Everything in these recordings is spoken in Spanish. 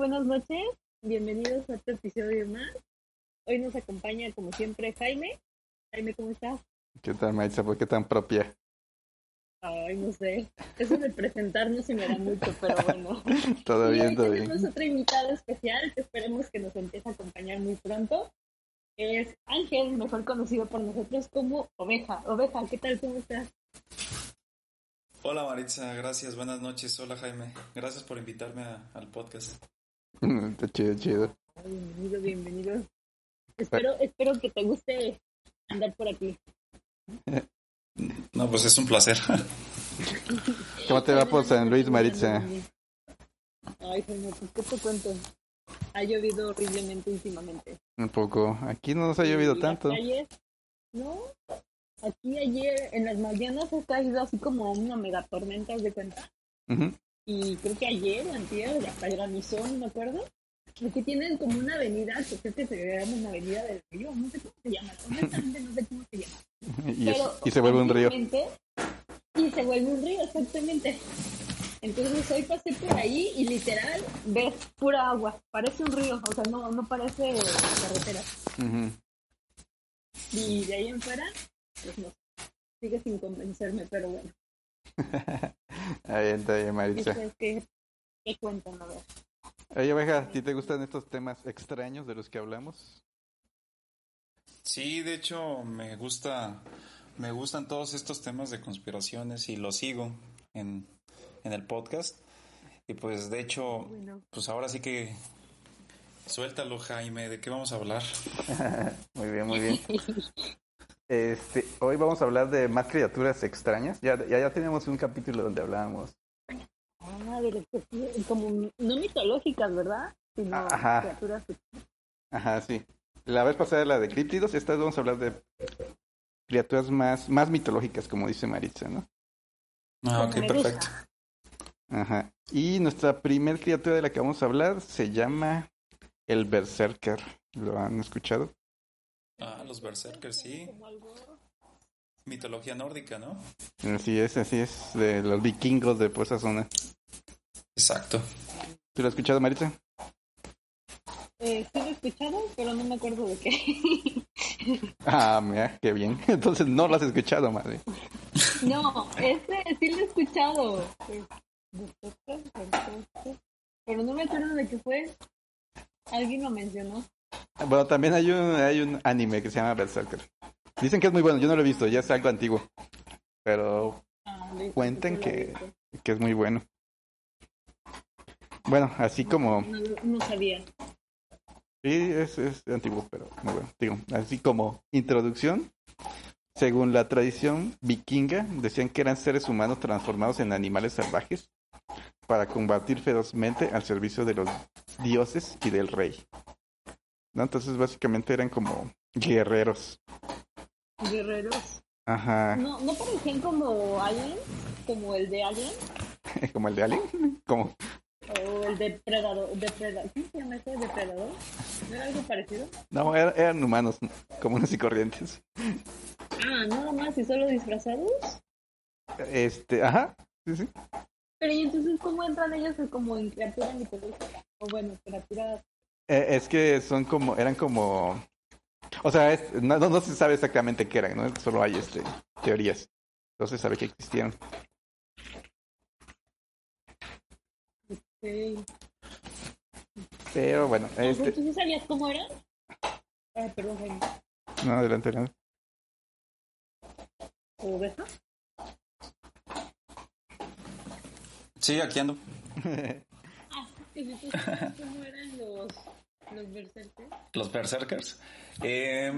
buenas noches. Bienvenidos a este episodio más. Hoy nos acompaña, como siempre, Jaime. Jaime, ¿cómo estás? ¿Qué tal, Maitza? ¿Por qué tan propia? Ay, no sé. Eso de presentarnos se me da mucho, pero bueno. todo Y bien, hoy todo bien. tenemos otra invitada especial que esperemos que nos empiece a acompañar muy pronto. Es Ángel, mejor conocido por nosotros como Oveja. Oveja, ¿qué tal? ¿Cómo estás? Hola Maritza, gracias, buenas noches. Hola Jaime, gracias por invitarme a- al podcast. Está chido, chido. Bienvenido, bienvenido. Espero, espero que te guste andar por aquí. No, pues es un placer. ¿Cómo te va por San Luis, Maritza? Ay, Jaime, pues, ¿qué te cuento? Ha llovido horriblemente últimamente. Un poco. Aquí no nos ha llovido tanto. calles, no, aquí ayer en las mañanas ha caído así como una mega tormenta, ¿haz de cuenta. Ujú. Y creo que ayer, o antier, hasta granizó, no me acuerdo. Porque tienen como una avenida, que creo que se llama una avenida del río, no sé cómo se llama, honestamente no sé cómo se llama. Y, es- Pero y se vuelve un río. Y se vuelve un río, exactamente. Entonces hoy pasé por ahí y literal ves pura agua. Parece un río, o sea, no, no parece carretera. Y de ahí en fuera, pues no. Sigue sin convencerme, pero bueno. Ahí está bien, Maritza. A ver. Oye, oveja, ¿a ti te gustan estos temas extraños de los que hablamos? Sí, de hecho me gusta, me gustan todos estos temas de conspiraciones y los sigo en, en el podcast. Y pues de hecho, Bueno, pues ahora sí que suéltalo Jaime, ¿de qué vamos a hablar? Muy bien, muy bien. Este, hoy vamos a hablar de más criaturas extrañas. Ya, ya, ya teníamos un capítulo donde hablábamos. ah, de los que sí, como no mitológicas, ¿verdad? Sino Ajá. criaturas. Ajá, sí. La vez pasada la de críptidos, esta vez vamos a hablar de criaturas más, más mitológicas, como dice Maritza, ¿no? Ah, ok, perfecto. Ajá. Y nuestra primer criatura de la que vamos a hablar se llama el Berserker. ¿Lo han escuchado? Ah, los berserkers, sí. Como algo- Mitología nórdica, ¿no? Así es, así es, de los vikingos de por esa zona. Exacto. ¿Tú lo has escuchado, Maritza? Eh, sí lo he escuchado, pero no me acuerdo de qué. Ah, mira, qué bien. Entonces no lo has escuchado, madre. no, ese sí lo he escuchado. Pues. Pero no me acuerdo de qué fue. Alguien lo mencionó. Bueno, también hay un, hay un anime que se llama Berserker. Dicen que es muy bueno, yo no lo he visto, ya es algo antiguo. Pero Ah, Cuenten que- es muy bueno. Bueno, así como... No, no sabía. Sí, es, es antiguo, pero muy bueno. Digo, así como introducción, según la tradición vikinga, decían que eran seres humanos transformados en animales salvajes para combatir ferozmente al servicio de los dioses y del rey. ¿No? Entonces, básicamente eran como guerreros. Guerreros. Ajá, No, no parecían como Alien, como el de Alien, como el de Alien. Como, o el depredador. depredador. ¿Cómo se llama ese depredador? ¿No era algo parecido? no, eran, eran humanos comunes y corrientes. Ah, nada más y solo disfrazados. Este, ajá, sí, sí. Pero y entonces, ¿cómo entran ellos como en criatura mitológica? O bueno, criatura... Eh, es que son como, eran como, o sea, es- no, no, se sabe exactamente qué eran, ¿no? Solo hay este teorías. No se sabe que existían. Sí. Pero bueno, este, ¿Tú sí sabías cómo eran? Ah, perdón, Jaime. no, adelante, adelante. ¿Oveja? Sí, aquí ando. Ah, cómo eran los, los berserkers. Eh,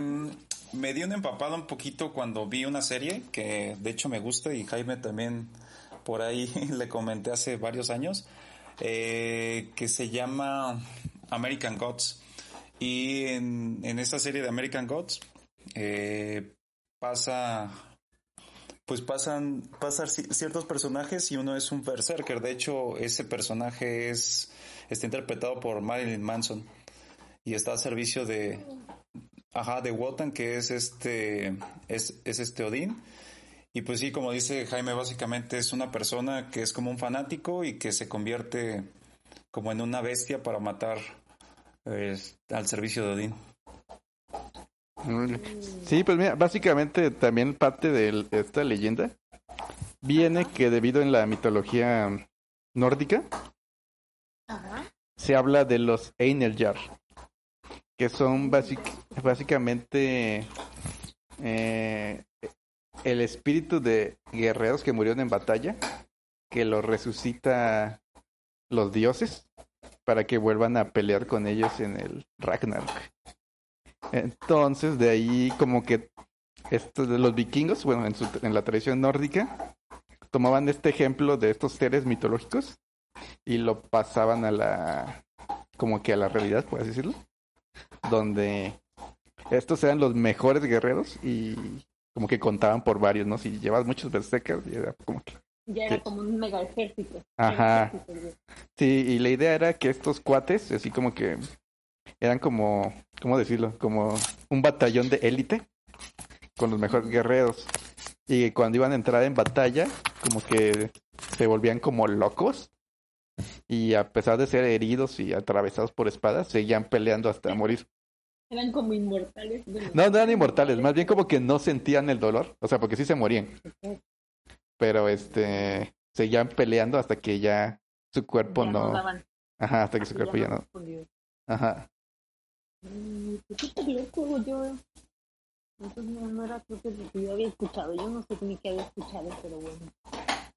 me dio un empapado un poquito cuando vi una serie que de hecho me gusta y Jaime también por ahí le comenté hace varios años eh, que se llama American Gods. Y en, en serie de American Gods eh, pasa pues pasan pasan ci- ciertos personajes y uno es un berserker. De hecho, ese personaje es está interpretado por Marilyn Manson y está a servicio de ajá de Wotan que es este es, es este Odín. Y pues sí como dice Jaime básicamente es una persona que es como un fanático y que se convierte como en una bestia para matar al servicio de Odín. Sí, pues mira, básicamente también parte de esta leyenda viene que debido en la mitología nórdica se habla de los Einherjar, que son básicamente eh, el espíritu de guerreros que murieron en batalla, que los resucita los dioses para que vuelvan a pelear con ellos en el Ragnarok. Entonces, de ahí como que estos los vikingos, bueno, en, su, en la tradición nórdica, tomaban este ejemplo de estos seres mitológicos y lo pasaban a la, como que a la realidad, por así decirlo, donde estos eran los mejores guerreros y como que contaban por varios, ¿no? Si llevas muchos berserkers, y era como que ya era como un mega ejército. Ajá. sí, y la idea era que estos cuates, así como que eran como, ¿cómo decirlo? Como un batallón de élite con los mejores guerreros. Y cuando iban a entrar en batalla, como que se volvían como locos. Y a pesar de ser heridos y atravesados por espadas, seguían peleando hasta morir. Eran como inmortales. no, no eran inmortales, más bien como que no sentían el dolor. O sea, porque sí se morían. Pero este, seguían peleando hasta que ya su cuerpo no. Ajá, hasta que su cuerpo ya no. Ajá. Mm, pues loco, yo. Entonces no, no era creo que yo había escuchado. Yo no sé ni qué había escuchado, pero bueno.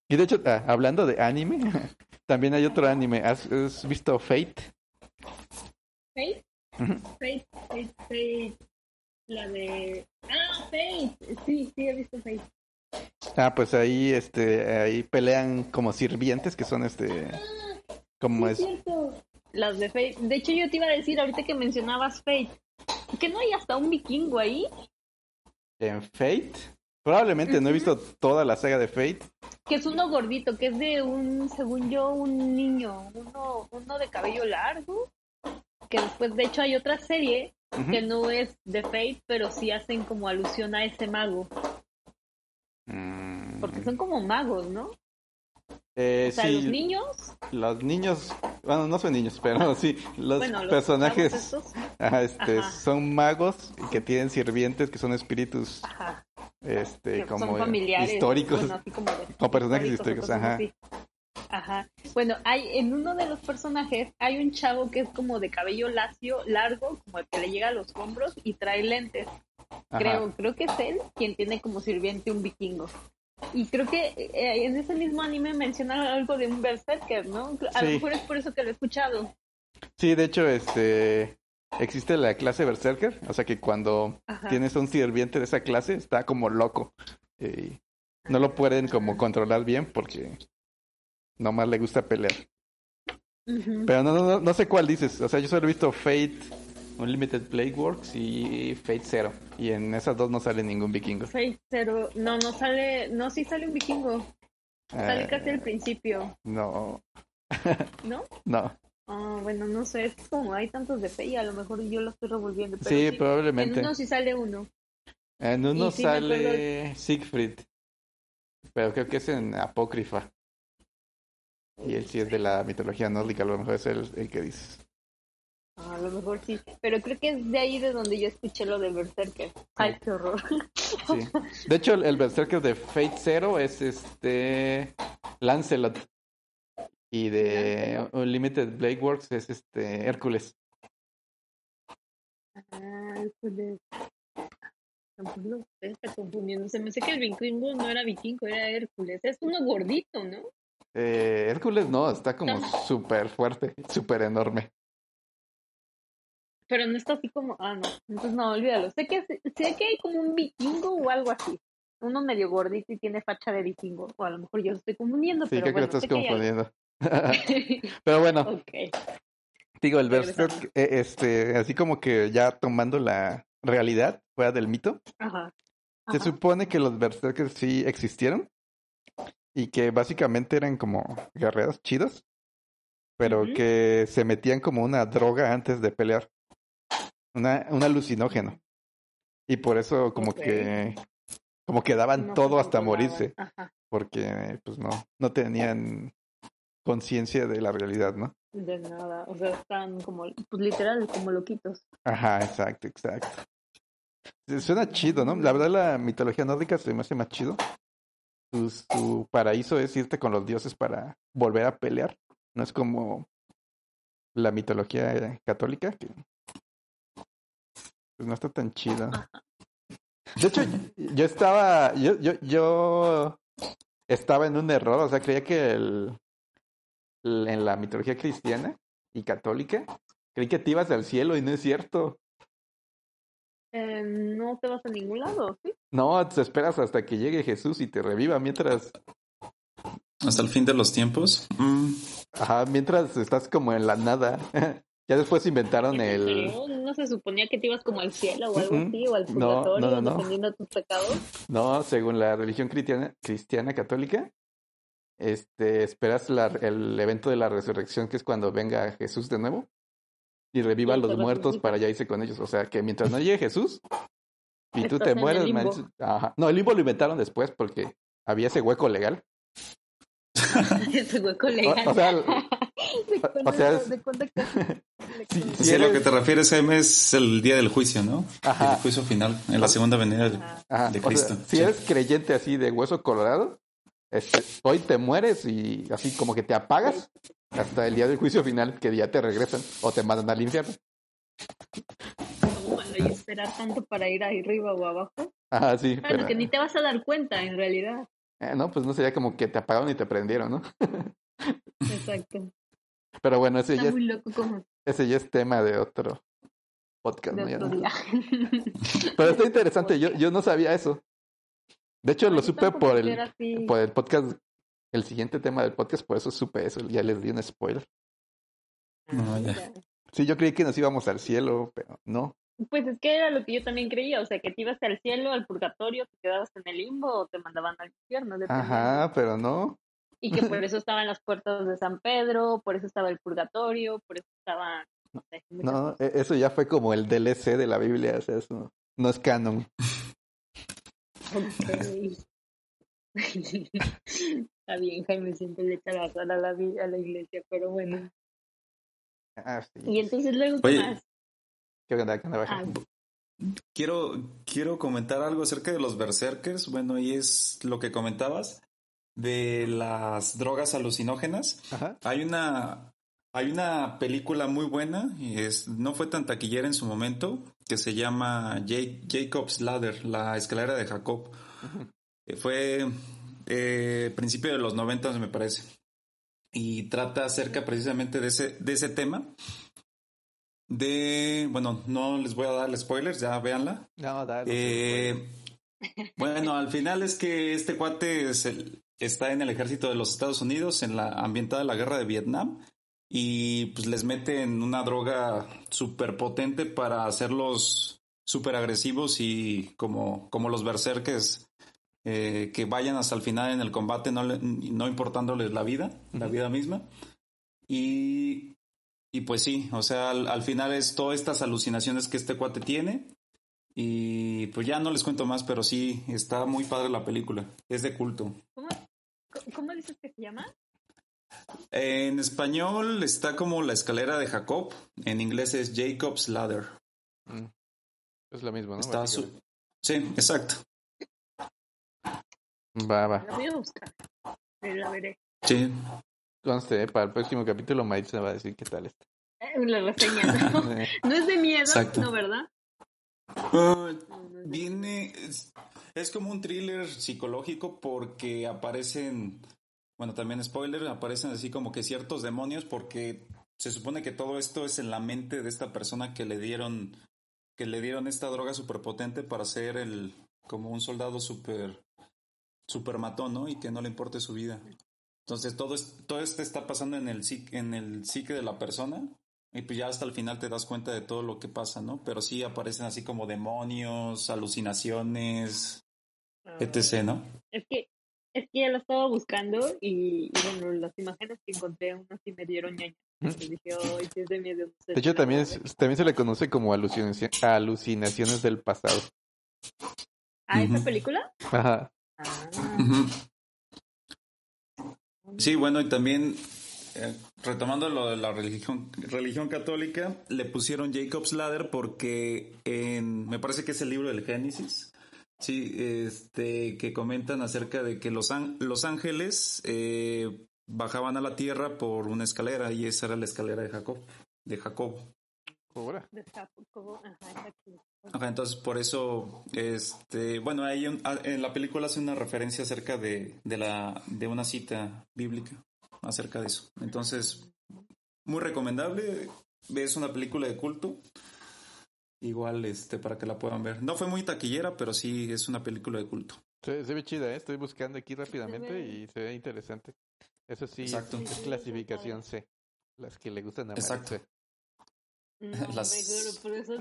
Y de hecho, ah, hablando de anime, también hay otro anime. ¿Has, visto Fate? ¿Fate? Fate, Fate, Fate. La de. Ah, Fate. Sí, sí, he visto Fate. Ah, pues ahí, este, ahí pelean como sirvientes que son, este, ah, como es. Cierto las de Fate. De hecho, yo te iba a decir ahorita que mencionabas Fate, que no hay hasta un vikingo ahí. ¿En Fate? Probablemente, no he visto toda la saga de Fate. Que es uno gordito, que es de un, según yo, un niño, uno, uno de cabello largo. Que después, de hecho, hay otra serie que no es de Fate, pero sí hacen como alusión a ese mago. Mm. Porque son como magos, ¿no? Eh, o sea, los niños. Los niños, bueno, no son niños, pero sí, los personajes este, son magos que tienen sirvientes que son espíritus este como históricos como, personajes históricos, ajá. Ajá. Bueno, hay en uno de los personajes hay un chavo que es como de cabello lacio, largo, como el que le llega a los hombros y trae lentes. Creo, creo que es él quien tiene como sirviente un vikingo. Y creo que eh, en ese mismo anime menciona algo de un berserker, ¿no? A lo mejor es por eso que lo he escuchado. Sí, de hecho, este existe la clase berserker, o sea que cuando tienes un sirviente de esa clase está como loco. Y no lo pueden como controlar bien porque nomás le gusta pelear. Pero no, no, no sé cuál dices, o sea, yo solo he visto Fate Unlimited Playworks y Fate Zero. Y en esas dos no sale ningún vikingo. Fate Zero, no, no sale, no, sí sale un vikingo. Sale ah, casi al principio. No. ¿No? No. Ah, bueno, no sé, es como hay tantos de fe y a lo mejor yo lo estoy revolviendo. sí, probablemente. En uno sí sale uno. En uno sale Siegfried, pero creo que es en Apócrifa. Y él sí es de la mitología nórdica, a lo mejor es el, el que dices. A lo mejor sí, pero creo que es de ahí de donde yo escuché lo de Berserker. Ay, qué horror. Sí. De hecho, el, Berserker de Fate Zero es este Lancelot. Y de Unlimited Blade Works es este Hércules. Ah, Hércules. No se está confundiendo. Se me sé que el vikingo no era vikingo, era Hércules. Es uno gordito, ¿no? Eh, Hércules no, está como súper fuerte, súper enorme pero no está así como, ah, no, entonces no, olvídalo. Sé que, sé que hay como un vikingo o algo así. Uno medio gordito y tiene facha de vikingo. O a lo mejor yo lo estoy confundiendo, sí, pero bueno. que estás confundiendo. pero bueno. Digo, el Berserk, eh, este, así como que ya tomando la realidad fuera del mito. Ajá. Se supone que los Berserkers sí existieron y que básicamente eran como guerreros chidos, pero que se metían como una droga antes de pelear una, un alucinógeno. Y por eso como que como que daban todo hasta morirse. Porque pues no, no tenían conciencia de la realidad, ¿no? De nada, o sea, están como, pues literal, como loquitos. Ajá, exacto, exacto. Suena chido, ¿no? La verdad la mitología nórdica se me hace más chido. Su, paraíso es irte con los dioses para volver a pelear. No es como la mitología católica, que pues no está tan chida. De hecho, yo estaba, yo, yo, yo estaba en un error, o sea, creía que el, en la mitología cristiana y católica, creí que te ibas al cielo y no es cierto. Eh, no te vas a ningún lado, ¿sí? No, te esperas hasta que llegue Jesús y te reviva mientras... Hasta el fin de los tiempos. Mm. Ajá, mientras estás como en la nada. ya después inventaron el... ¿No se suponía que te ibas como al cielo o algo así, o al purgatorio, no, dependiendo de tus pecados? No, según la religión cristiana, cristiana católica, este, esperas la, el evento de la resurrección, que es cuando venga Jesús de nuevo y reviva a los muertos para ya irse con ellos. O sea, que mientras no llegue Jesús y tú te mueres, no, el limbo lo inventaron después porque había ese hueco legal. ese hueco legal. O, sea, o sea si, a lo que te refieres, Jaime, es el día del juicio, ¿no? El juicio final, en la segunda venida de, Cristo. si eres creyente así de hueso colorado, este, hoy te mueres y así como que te apagas hasta el día del juicio final, que ya te regresan o te mandan al infierno. Bueno, y esperar tanto para ir arriba o abajo. Ah, sí. pero... que ni te vas a dar cuenta, en realidad. Eh, no, pues no sería como que te apagaron y te prendieron, ¿no? Exacto. Pero bueno, ese ya, muy loco como... ese ya es tema de otro podcast. ¿no? Pero está interesante, yo, yo no sabía eso. De hecho, lo supe por el, por el podcast el siguiente tema del podcast, por eso supe eso, ya les di un spoiler. Ah, sí, yo creí que nos íbamos al cielo, pero no. Pues es que era lo que yo también creía, o sea, que te ibas al cielo, al purgatorio, te quedabas en el limbo o te mandaban al infierno. Ajá, pero no. Y que por eso estaban las puertas de San Pedro, por eso estaba el purgatorio, por eso estaba... No, e, eso ya fue como el DLC de la Biblia, o sea, eso no es canon. Okay. Está bien, Jaime siempre le echa la a la, a la iglesia, pero bueno. Ah, y entonces luego, ¿qué más? ¿Qué onda? ¿Qué onda? Ah. Quiero, quiero comentar algo acerca de los berserkers. Bueno, y es lo que comentabas de las drogas alucinógenas. Hay una hay una película muy buena es no fue tan taquillera en su momento que se llama Jacob's Ladder, la escalera de Jacob. Fue eh, principio de los 90 me parece. Y trata acerca precisamente de ese, de ese tema. De, bueno, no les voy a dar spoilers, ya véanla. Eh, bueno, al final es que este cuate está en el ejército de los Estados Unidos, en la ambientada la guerra de Vietnam, y pues les meten una droga súper potente para hacerlos súper agresivos y como, como los berserkers eh, que vayan hasta el final en el combate, no, no importándoles la vida, la vida misma. Y, y pues sí, o sea, al, final es todas estas alucinaciones que este cuate tiene. Y pues ya no les cuento más, pero sí, está muy padre la película. Es de culto. ¿Cómo, dices que se llama? En español está como la escalera de Jacob. En inglés es Jacob's Ladder. Mm. Es lo mismo, ¿no? Está Sí, exacto. Va, va. La voy a buscar. La veré. Sí. Conste, ¿eh? para el próximo capítulo Maite se va a decir qué tal está. Eh, la reseña, ¿no? no es de miedo, ¿no, verdad? Uh, viene... Es, es como un thriller psicológico porque aparecen... Bueno, también spoiler, aparecen así como que ciertos demonios porque se supone que todo esto es en la mente de esta persona que le dieron que le dieron esta droga súper potente para ser el como un soldado súper super matón, ¿no? Y que no le importe su vida. Entonces todo, todo esto está pasando en el, en el psique de la persona y pues ya hasta el final te das cuenta de todo lo que pasa, ¿no? Pero sí aparecen así como demonios, alucinaciones, ah. etc., ¿no? Es que, es que ya lo estaba buscando y, bueno, las imágenes que encontré unas sí me dieron ñaña. Dije, es de miedo. de hecho, también, también se le conoce como alucinaciones del pasado. ¿Ah, esa película? Ajá. Sí, bueno, y también eh, retomando lo de la religión, religión católica, le pusieron Jacob's Ladder porque en, me parece que es el libro del Génesis, sí, este, que comentan acerca de que los, los ángeles eh, bajaban a la tierra por una escalera y esa era la escalera de Jacob, de Jacobo, ajá, entonces por eso, este, bueno, hay en la película hace una referencia acerca de, de, la, de una cita bíblica acerca de eso. Entonces, muy recomendable. Es una película de culto. Igual, este, para que la puedan ver. No fue muy taquillera, pero sí es una película de culto. se ve chida, ¿eh? estoy buscando aquí rápidamente y se ve interesante. Eso sí, Exacto. es clasificación C. Las que le gustan a Exacto. las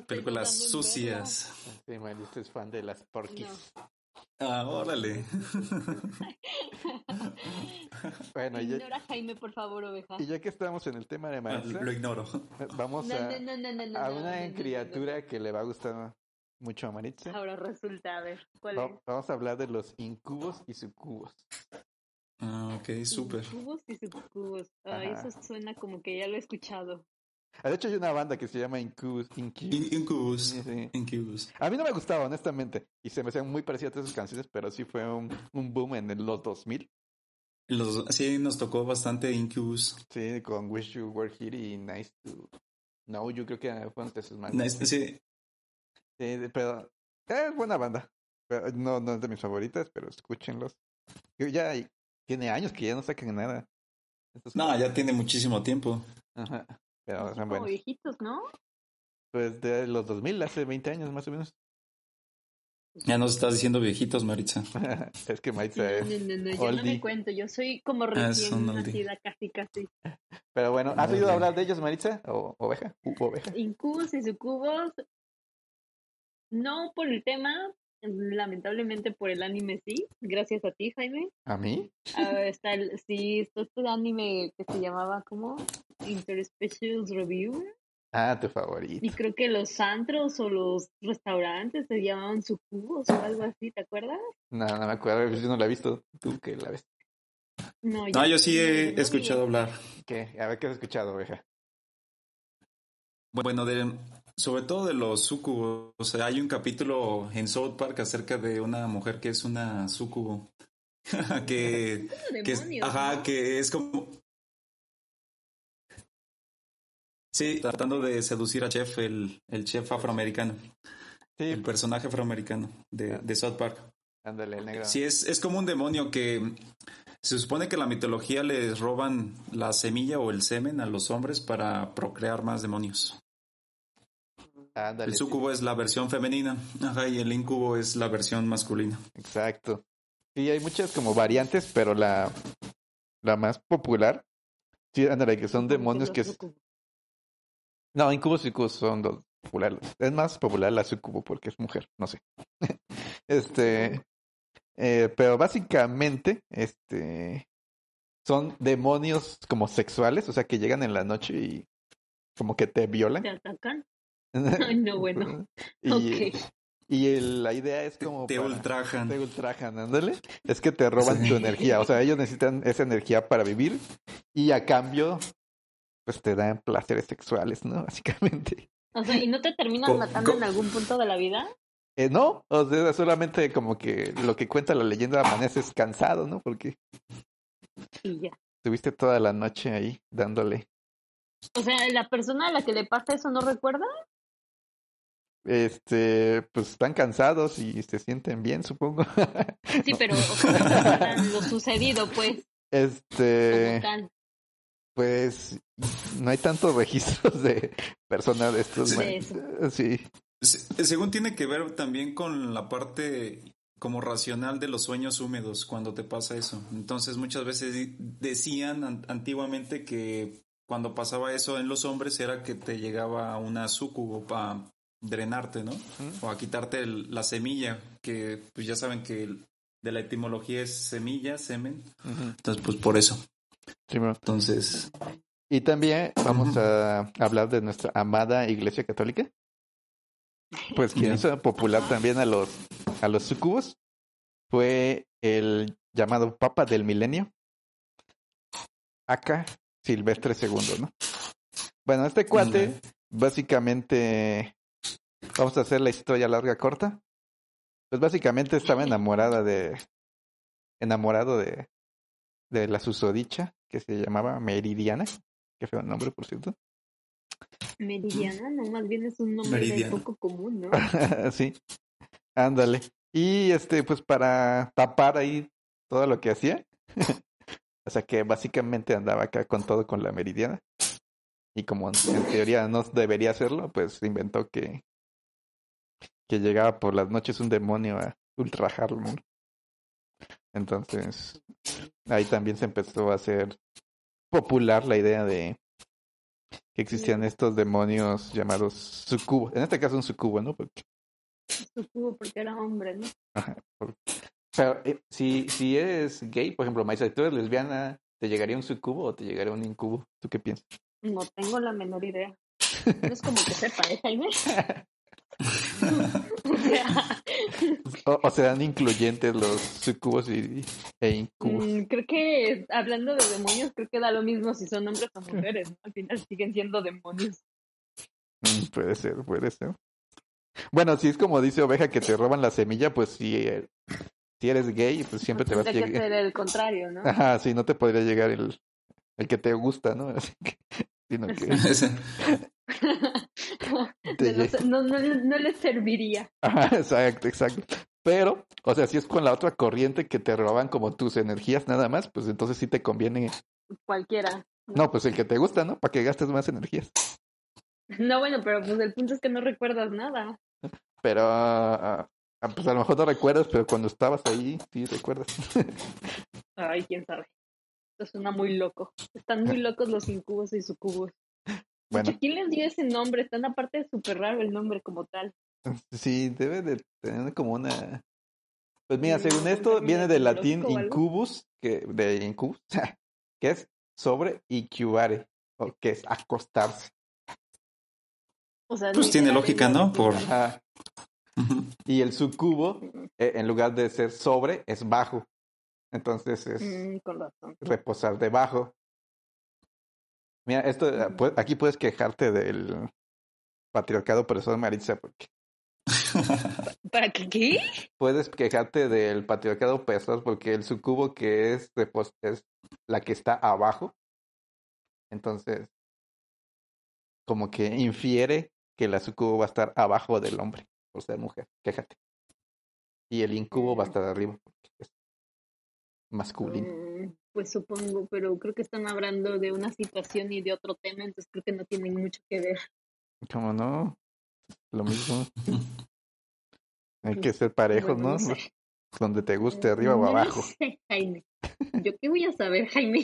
películas sucias. Sí, Marito es fan de las porquis. Ah, órale. bueno, Ignora Jaime, por favor, oveja. Y ya que estamos en el tema de Marisa, lo ignoro. Vamos a, a una criatura que le va a gustar mucho a Maritza. Ahora resulta, a ver, ¿cuál es? Vamos a hablar de los incubos y sucubos. Ah, ok, súper. Incubos y sucubos. Ah, eso suena como que ya lo he escuchado. Ah, de hecho, hay una banda que se llama Incubus. Incubus. Incubus. A mí no me gustaba, honestamente. Y se me hacían muy parecidas a sus canciones, pero sí fue un, un boom en los 2000. Los, sí, nos tocó bastante Incubus. Sí, con Wish You Were Here y Nice to No, yo creo que fue antes más. Nice, sí. Sí, pero es buena banda. no, no es de mis favoritas, pero escúchenlos. Ya tiene años que ya no sacan nada. no, ya tiene muchísimo tiempo. Ajá. Pero son como viejitos, ¿no? Pues de los 2000, hace 20 años más o menos. Ya nos estás diciendo viejitos, Maritza. es que Maritza es. No, no, no, yo no me cuento, yo soy como ah, recién nacida, casi, casi. Pero bueno, ¿has oído hablar de ellos, Maritza? ¿O oveja? oveja? Incubos y sucubos. No por el tema, lamentablemente por el anime sí. Gracias a ti, Jaime. ¿A mí? Uh, está el, sí, está este anime que se llamaba como Interspecials Review. Ah, tu favorito. Y creo que los antros o los restaurantes se llamaban sucubos o algo así, ¿te acuerdas? No, no me acuerdo, yo no la he visto. ¿Tú qué la ves? No, yo, sí he escuchado hablar. ¿Qué? A ver, ¿qué has escuchado, oveja? Bueno, de, sobre todo de los sucubos. O sea, hay un capítulo en South Park acerca de una mujer que es una sucubo. que, que, es, ajá, que es como Sí, tratando de seducir a Chef, el, el chef afroamericano. Sí. El personaje afroamericano de, de South Park. Ándale, negro. Sí, es, es como un demonio que se supone que en la mitología les roban la semilla o el semen a los hombres para procrear más demonios. Ándale, el sucubo es la versión femenina, ajá, y el incubo es la versión masculina. Exacto. Sí, hay muchas como variantes, pero la, la más popular, sí, ándale, que son demonios que, no, incubos y sucubos son dos populares. Es más popular la sucubo porque es mujer, no sé. este, eh, pero básicamente, este, son demonios como sexuales, o sea, que llegan en la noche y como que te violan. ¿Te atacan? Ay, no, bueno. y, y la idea es como... Te ultrajan. Te ultrajan, ándale. Es que te roban tu energía. O sea, ellos necesitan esa energía para vivir y a cambio pues te dan placeres sexuales, ¿no? Básicamente. O sea, ¿y no te terminan matando en algún punto de la vida? Eh, no, o sea, solamente como que lo que cuenta la leyenda amaneces cansado, ¿no? Porque y ya. estuviste toda la noche ahí dándole. O sea, ¿la persona a la que le pasa eso no recuerda? Este, pues están cansados y se sienten bien, supongo. Sí, pero lo sucedido, pues. Este pues no hay tantos registros de personas de estos. Sí. Según tiene que ver también con la parte como racional de los sueños húmedos cuando te pasa eso. Entonces muchas veces decían antiguamente que cuando pasaba eso en los hombres era que te llegaba una sucubo para drenarte, ¿no? O a quitarte la semilla, que pues ya saben que de la etimología es semilla, semen. Entonces pues por eso. Entonces. Y también vamos a hablar de nuestra amada Iglesia Católica. Pues quien hizo popular también a los a los sucubos fue el llamado Papa del Milenio, acá Silvestre II, ¿no? Bueno, este cuate, básicamente, vamos a hacer la historia larga corta. Pues básicamente estaba enamorada de, enamorado de, de la susodicha, que se llamaba Meridiana, que fue un nombre, por cierto. Meridiana, no, más bien es un nombre Meridiana. poco común, ¿no? sí, ándale. Y este, pues para tapar ahí todo lo que hacía. o sea que básicamente andaba acá con todo con la meridiana. Y como en teoría no debería hacerlo, pues inventó que, que llegaba por las noches un demonio a ultrajarlo. Entonces, ahí también se empezó a hacer popular la idea de que existían estos demonios llamados sucubos. En este caso un sucubo, ¿no? Porque Supongo porque era hombre, ¿no? Ajá, Pero eh, si, si eres gay, por ejemplo, Maisa, tú eres lesbiana, ¿te llegaría un sucubo o te llegaría un incubo? ¿Tú qué piensas? No tengo la menor idea. No es como que sepa, ¿eh, Jaime? o sea, O, serán incluyentes los sucubos y, e incubos. mm, creo que hablando de demonios, creo que da lo mismo si son hombres o mujeres, ¿no? Al final siguen siendo demonios. Mm, puede ser, puede ser. Bueno, si es como dice Oveja que te roban la semilla, pues si, eh, si eres gay, pues siempre te vas a llegar. ser el contrario, ¿no? Ajá, sí, no te podría llegar el, el que te gusta, ¿no? Así que, sino que no, no, no les serviría. Ajá, exacto, exacto. Pero, o sea, si es con la otra corriente que te roban como tus energías nada más, pues entonces sí te conviene. Cualquiera. No, pues el que te gusta, ¿no? Para que gastes más energías. No, bueno, pero pues el punto es que no recuerdas nada. Pero, ah, ah, pues a lo mejor no recuerdas, pero cuando estabas ahí, sí recuerdas. Ay, quién sabe. Esto suena muy loco. Están muy locos los incubos y sucubos. Bueno, ¿quién les dio ese nombre? Están aparte de súper raro el nombre como tal. sí, debe de tener como una... Pues mira, según esto, viene del latín incubus, que, de incubus, que es sobre incubare, o que es acostarse. O sea, Pues tiene lógica, ¿no? Por... Ajá. Y el sucubo, eh, en lugar de ser sobre, es bajo. Entonces es Mm, con razón. reposar debajo. Mira, esto, eh, aquí puedes quejarte del patriarcado opresor, Maritza, porque ¿Para qué? qué? puedes quejarte del patriarcado opresor porque el sucubo que es, es la que está abajo. Entonces, como que infiere que la sucubo va a estar abajo del hombre por ser mujer. Quéjate. Y el incubo va a estar arriba porque es masculino. Pues supongo, pero creo que están hablando de una situación y de otro tema, entonces creo que no tienen mucho que ver. ¿Cómo no? Lo mismo. Hay que Pues, ser parejos, Bueno, ¿no? no sé. Donde te guste, arriba o No abajo. sé, Jaime. ¿Yo qué voy a saber, Jaime?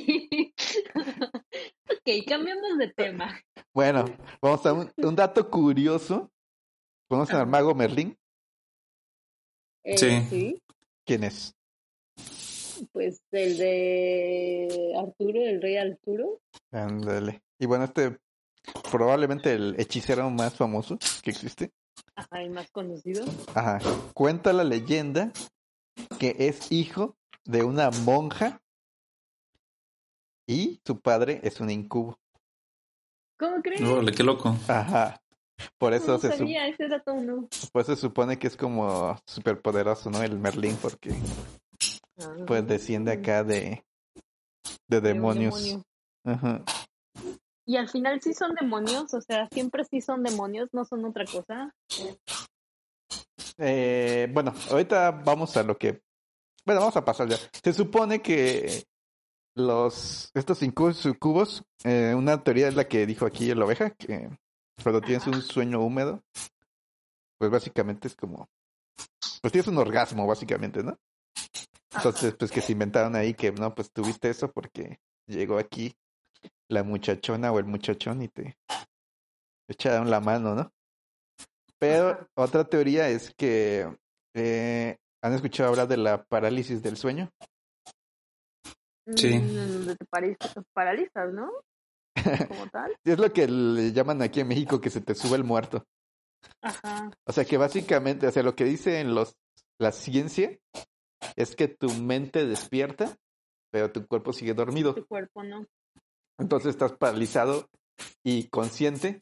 ok, cambiamos de tema. Bueno, vamos a un, un dato curioso. ¿Conocen al mago Merlín? Eh, sí, ¿Quién es? Pues el de Arturo, el rey Arturo. Ándale. Y bueno, este probablemente el hechicero más famoso que existe. Ajá, el más conocido. Ajá. Cuenta la leyenda que es hijo de una monja y su padre es un incubo. ¿Cómo crees? Órale, qué loco. Ajá. Por eso no se sabía, ese dato no. Por eso se supone que es como súper poderoso, ¿no? El Merlín, porque pues desciende acá de, de demonios. demonio. Ajá. Y al final sí son demonios, o sea, siempre sí son demonios, no son otra cosa. Eh, bueno, ahorita vamos a lo que... Bueno, vamos a pasar ya. Se supone que los estos incubos eh, una teoría es la que dijo aquí el oveja, que cuando tienes un sueño húmedo, pues básicamente es como... Pues tienes un orgasmo, básicamente, ¿no? Entonces, pues que se inventaron ahí que no, pues tuviste eso porque llegó aquí la muchachona o el muchachón y te echaron la mano, ¿no? Pero otra teoría es que eh, han escuchado hablar de la parálisis del sueño. Sí. Mm, donde te paraliz- paralizas, ¿no? Como tal. Es lo que le llaman aquí en México que se te sube el muerto. Ajá. O sea que básicamente, o sea, lo que dice en los la ciencia es que tu mente despierta, pero tu cuerpo sigue dormido. Tu cuerpo, ¿no? Entonces estás paralizado y consciente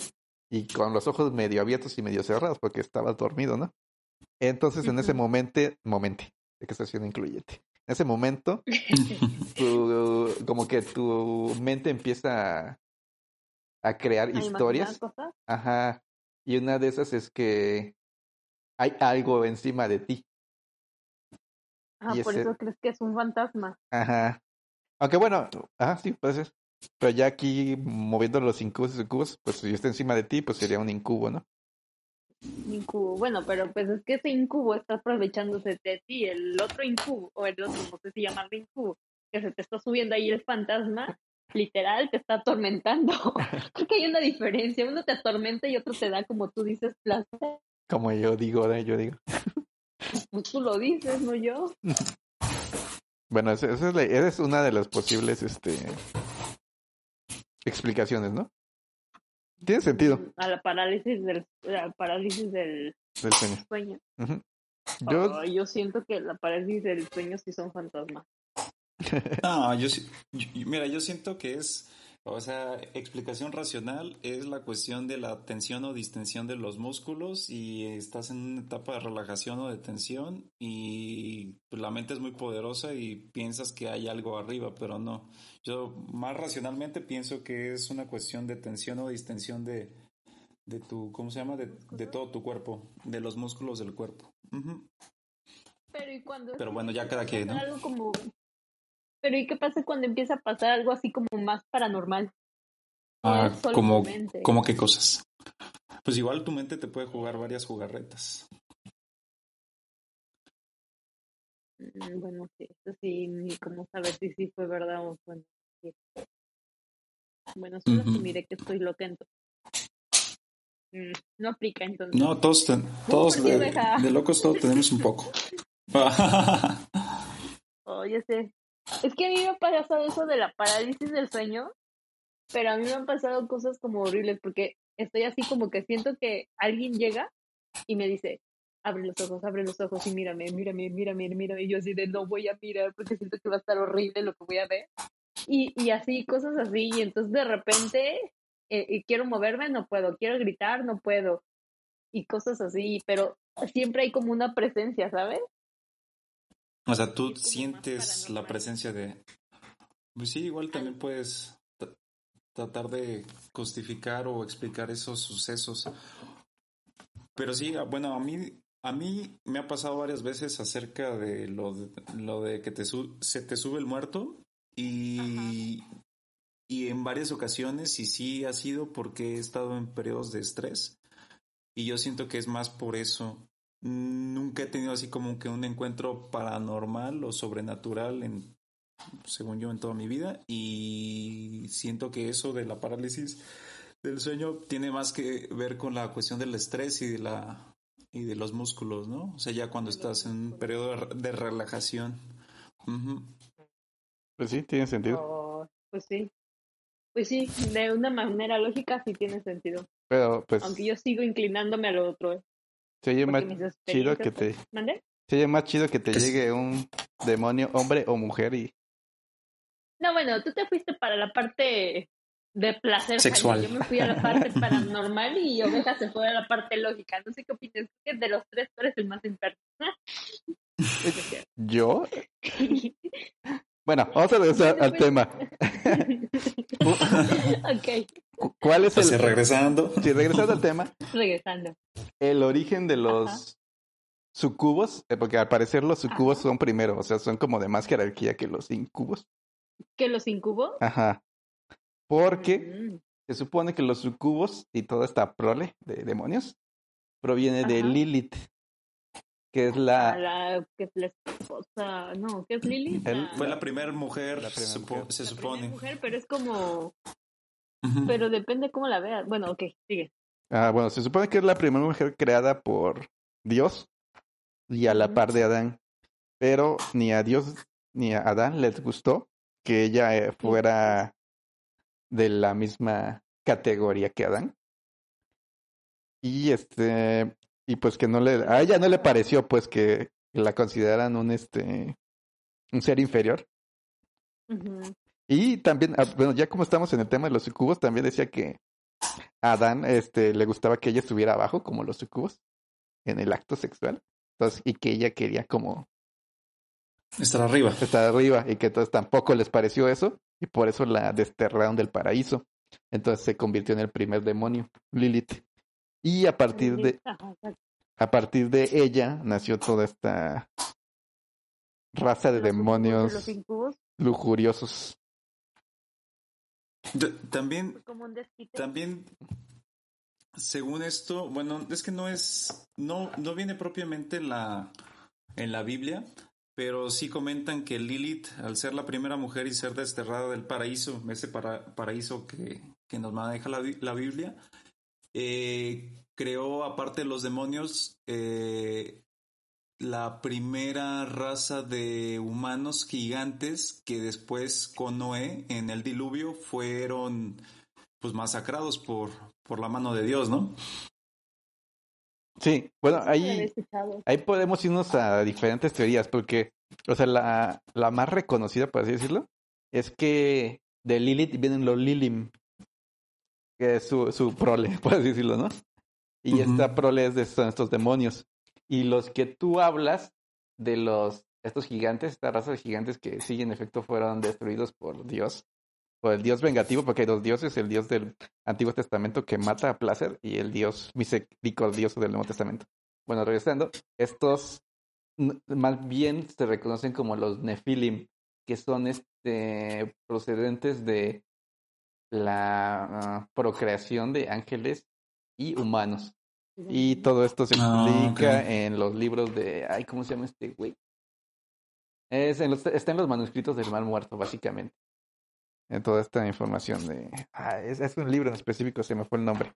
y con los ojos medio abiertos y medio cerrados porque estabas dormido, ¿no? Entonces en ese momento, momento, de que estación incluyente. En ese momento, tu, como que tu mente empieza a, a crear ¿A historias. cosas? Ajá. Y una de esas es que hay algo encima de ti. Ah, por ese- eso crees que es un fantasma. Ajá. Aunque bueno, ajá, sí, puede ser. Pero ya aquí moviendo los incubos y sucubos, pues si está encima de ti, pues sería un incubo, ¿no? Incubo. Bueno, pero pues es que ese incubo está aprovechándose de ti. El otro incubo, o el otro, no sé si llamarlo incubo, que se te está subiendo ahí el fantasma, literal te está atormentando. Creo que hay una diferencia. Uno te atormenta y otro te da, como tú dices, placer. Como yo digo, ahora yo digo. Pues tú lo dices, no yo. Bueno, esa, es, la- esa es una de las posibles este, explicaciones, ¿no? Tiene sentido A la parálisis del, la parálisis del del sueño. Yo, Ay, yo siento que la parálisis del sueño sí son fantasmas. No, yo, sí- yo- mira, yo siento que es, o sea, explicación racional es la cuestión de la tensión o distensión de los músculos y estás en una etapa de relajación o de tensión y pues, la mente es muy poderosa y piensas que hay algo arriba, pero no. Yo más racionalmente pienso que es una cuestión de tensión o distensión de, de tu, ¿cómo se llama? De, de todo tu cuerpo, de los músculos del cuerpo. Pero y cuando Pero bueno, ya cada quien, ¿no? Algo como... Pero ¿y qué pasa cuando empieza a pasar algo así como más paranormal? No Ah, como, como qué cosas. Pues igual tu mente te puede jugar varias jugarretas. Mm, Bueno, sí, eso sí, ni cómo saber si sí fue verdad o fue mentira. Bueno, solo Ujú. asumiré que estoy loca entonces. Mm, no aplica entonces. No, todos, ten- todos ¿por qué, de, locos todos tenemos un poco. Oh, ya sé. Es que a mí me ha pasado eso de la parálisis del sueño, pero a mí me han pasado cosas como horribles porque estoy así como que siento que alguien llega y me dice, abre los ojos, abre los ojos y mírame, mírame, mírame, mírame. Y yo así de no voy a mirar porque siento que va a estar horrible lo que voy a ver. Y, y así, cosas así. Y entonces de repente eh, y quiero moverme, no puedo. Quiero gritar, no puedo. Y cosas así, pero siempre hay como una presencia, ¿sabes? O sea, tú sientes la presencia de... Pues sí, igual también puedes tra- tratar de justificar o explicar esos sucesos. Pero sí, ah, bueno, a mí, a mí me ha pasado varias veces acerca de lo de, lo de que te su- se te sube el muerto y, y en varias ocasiones, y sí ha sido porque he estado en periodos de estrés y yo siento que es más por eso. Nunca he tenido así como que un encuentro paranormal o sobrenatural en, según yo, en toda mi vida y siento que eso de la parálisis del sueño tiene más que ver con la cuestión del estrés y de la y de los músculos, ¿no? O sea, ya cuando estás en un periodo de re- de relajación. Pues sí, tiene sentido. Oh, pues sí. Pues sí, de una manera lógica sí tiene sentido. Pero pues Aunque yo sigo inclinándome a lo otro. ¿eh? Se oye más chido que te ¿Mande? se oye más chido que te llegue un demonio, hombre o mujer y No, bueno, tú te fuiste para la parte de placer. Sexual. Jaime. Yo me fui a la parte paranormal y Oveja se fue a la parte lógica. No sé qué opinas. Que de los tres tú eres el más imperfecto. yo. Bueno, vamos a regresar al tema. ok, ¿Cuál es Entonces, el regresando. si regresando al tema, regresando. el origen de los sucubos, eh, porque al parecer los sucubos Ajá. son primero, o sea, son como de más jerarquía que los incubos. ¿Que los incubos? Ajá. Porque Mm, se supone que los sucubos y toda esta prole de demonios proviene de. Lilith, que es la la que es la esposa, no, ¿qué es Lili? El- Fue la primera mujer, La primera supo- mujer. se La supone. primera mujer, pero es como, Pero depende cómo la veas. Bueno, ok, sigue. Ah, bueno, se supone que es la primera mujer creada por Dios y a la par de Adán. Pero ni a Dios ni a Adán les gustó que ella eh, fuera de la misma categoría que Adán. Y este y pues que no le a ella no le pareció pues que la consideraran un este un ser inferior. Ujú. Y también, ah, bueno, ya como estamos en el tema de los sucubos, también decía que a Adán este, le gustaba que ella estuviera abajo, como los sucubos, en el acto sexual. Entonces, y que ella quería como estar arriba. Estar arriba, y que entonces tampoco les pareció eso, y por eso la desterraron del paraíso. Entonces se convirtió en el primer demonio, Lilith. Y a partir de a partir de ella nació toda esta raza de demonios lujuriosos. También, también, según esto, bueno, es que no es, no, no viene propiamente la, en la Biblia, pero sí comentan que Lilith, al ser la primera mujer y ser desterrada del paraíso, ese paraíso que, que, nos maneja la, la Biblia, eh, creó, aparte de los demonios, eh, la primera raza de humanos gigantes que después con Noé en el diluvio fueron pues masacrados por, por la mano de Dios, ¿no? Sí, bueno, ahí, ahí podemos irnos a diferentes teorías, porque, o sea, la, la más reconocida, por así decirlo, es que de Lilith vienen los Lilim, que es su, su prole, por así decirlo, ¿no? Y esta prole es de estos demonios. Y los que tú hablas de los estos gigantes, esta raza de gigantes que sí en efecto fueron destruidos por Dios, por el Dios vengativo, porque hay dos dioses, el Dios del Antiguo Testamento que mata a placer y el Dios misericordioso del Nuevo Testamento. Bueno, regresando, estos más bien se reconocen como los Nefilim, que son este procedentes de la ah, procreación de ángeles y humanos. Y todo esto se ah, explica en los libros de. Ay, ¿cómo se llama este güey? Es en los, está en los manuscritos del Mar Muerto, básicamente. En toda esta información de. Ah, es, es, un libro en específico, se me fue el nombre.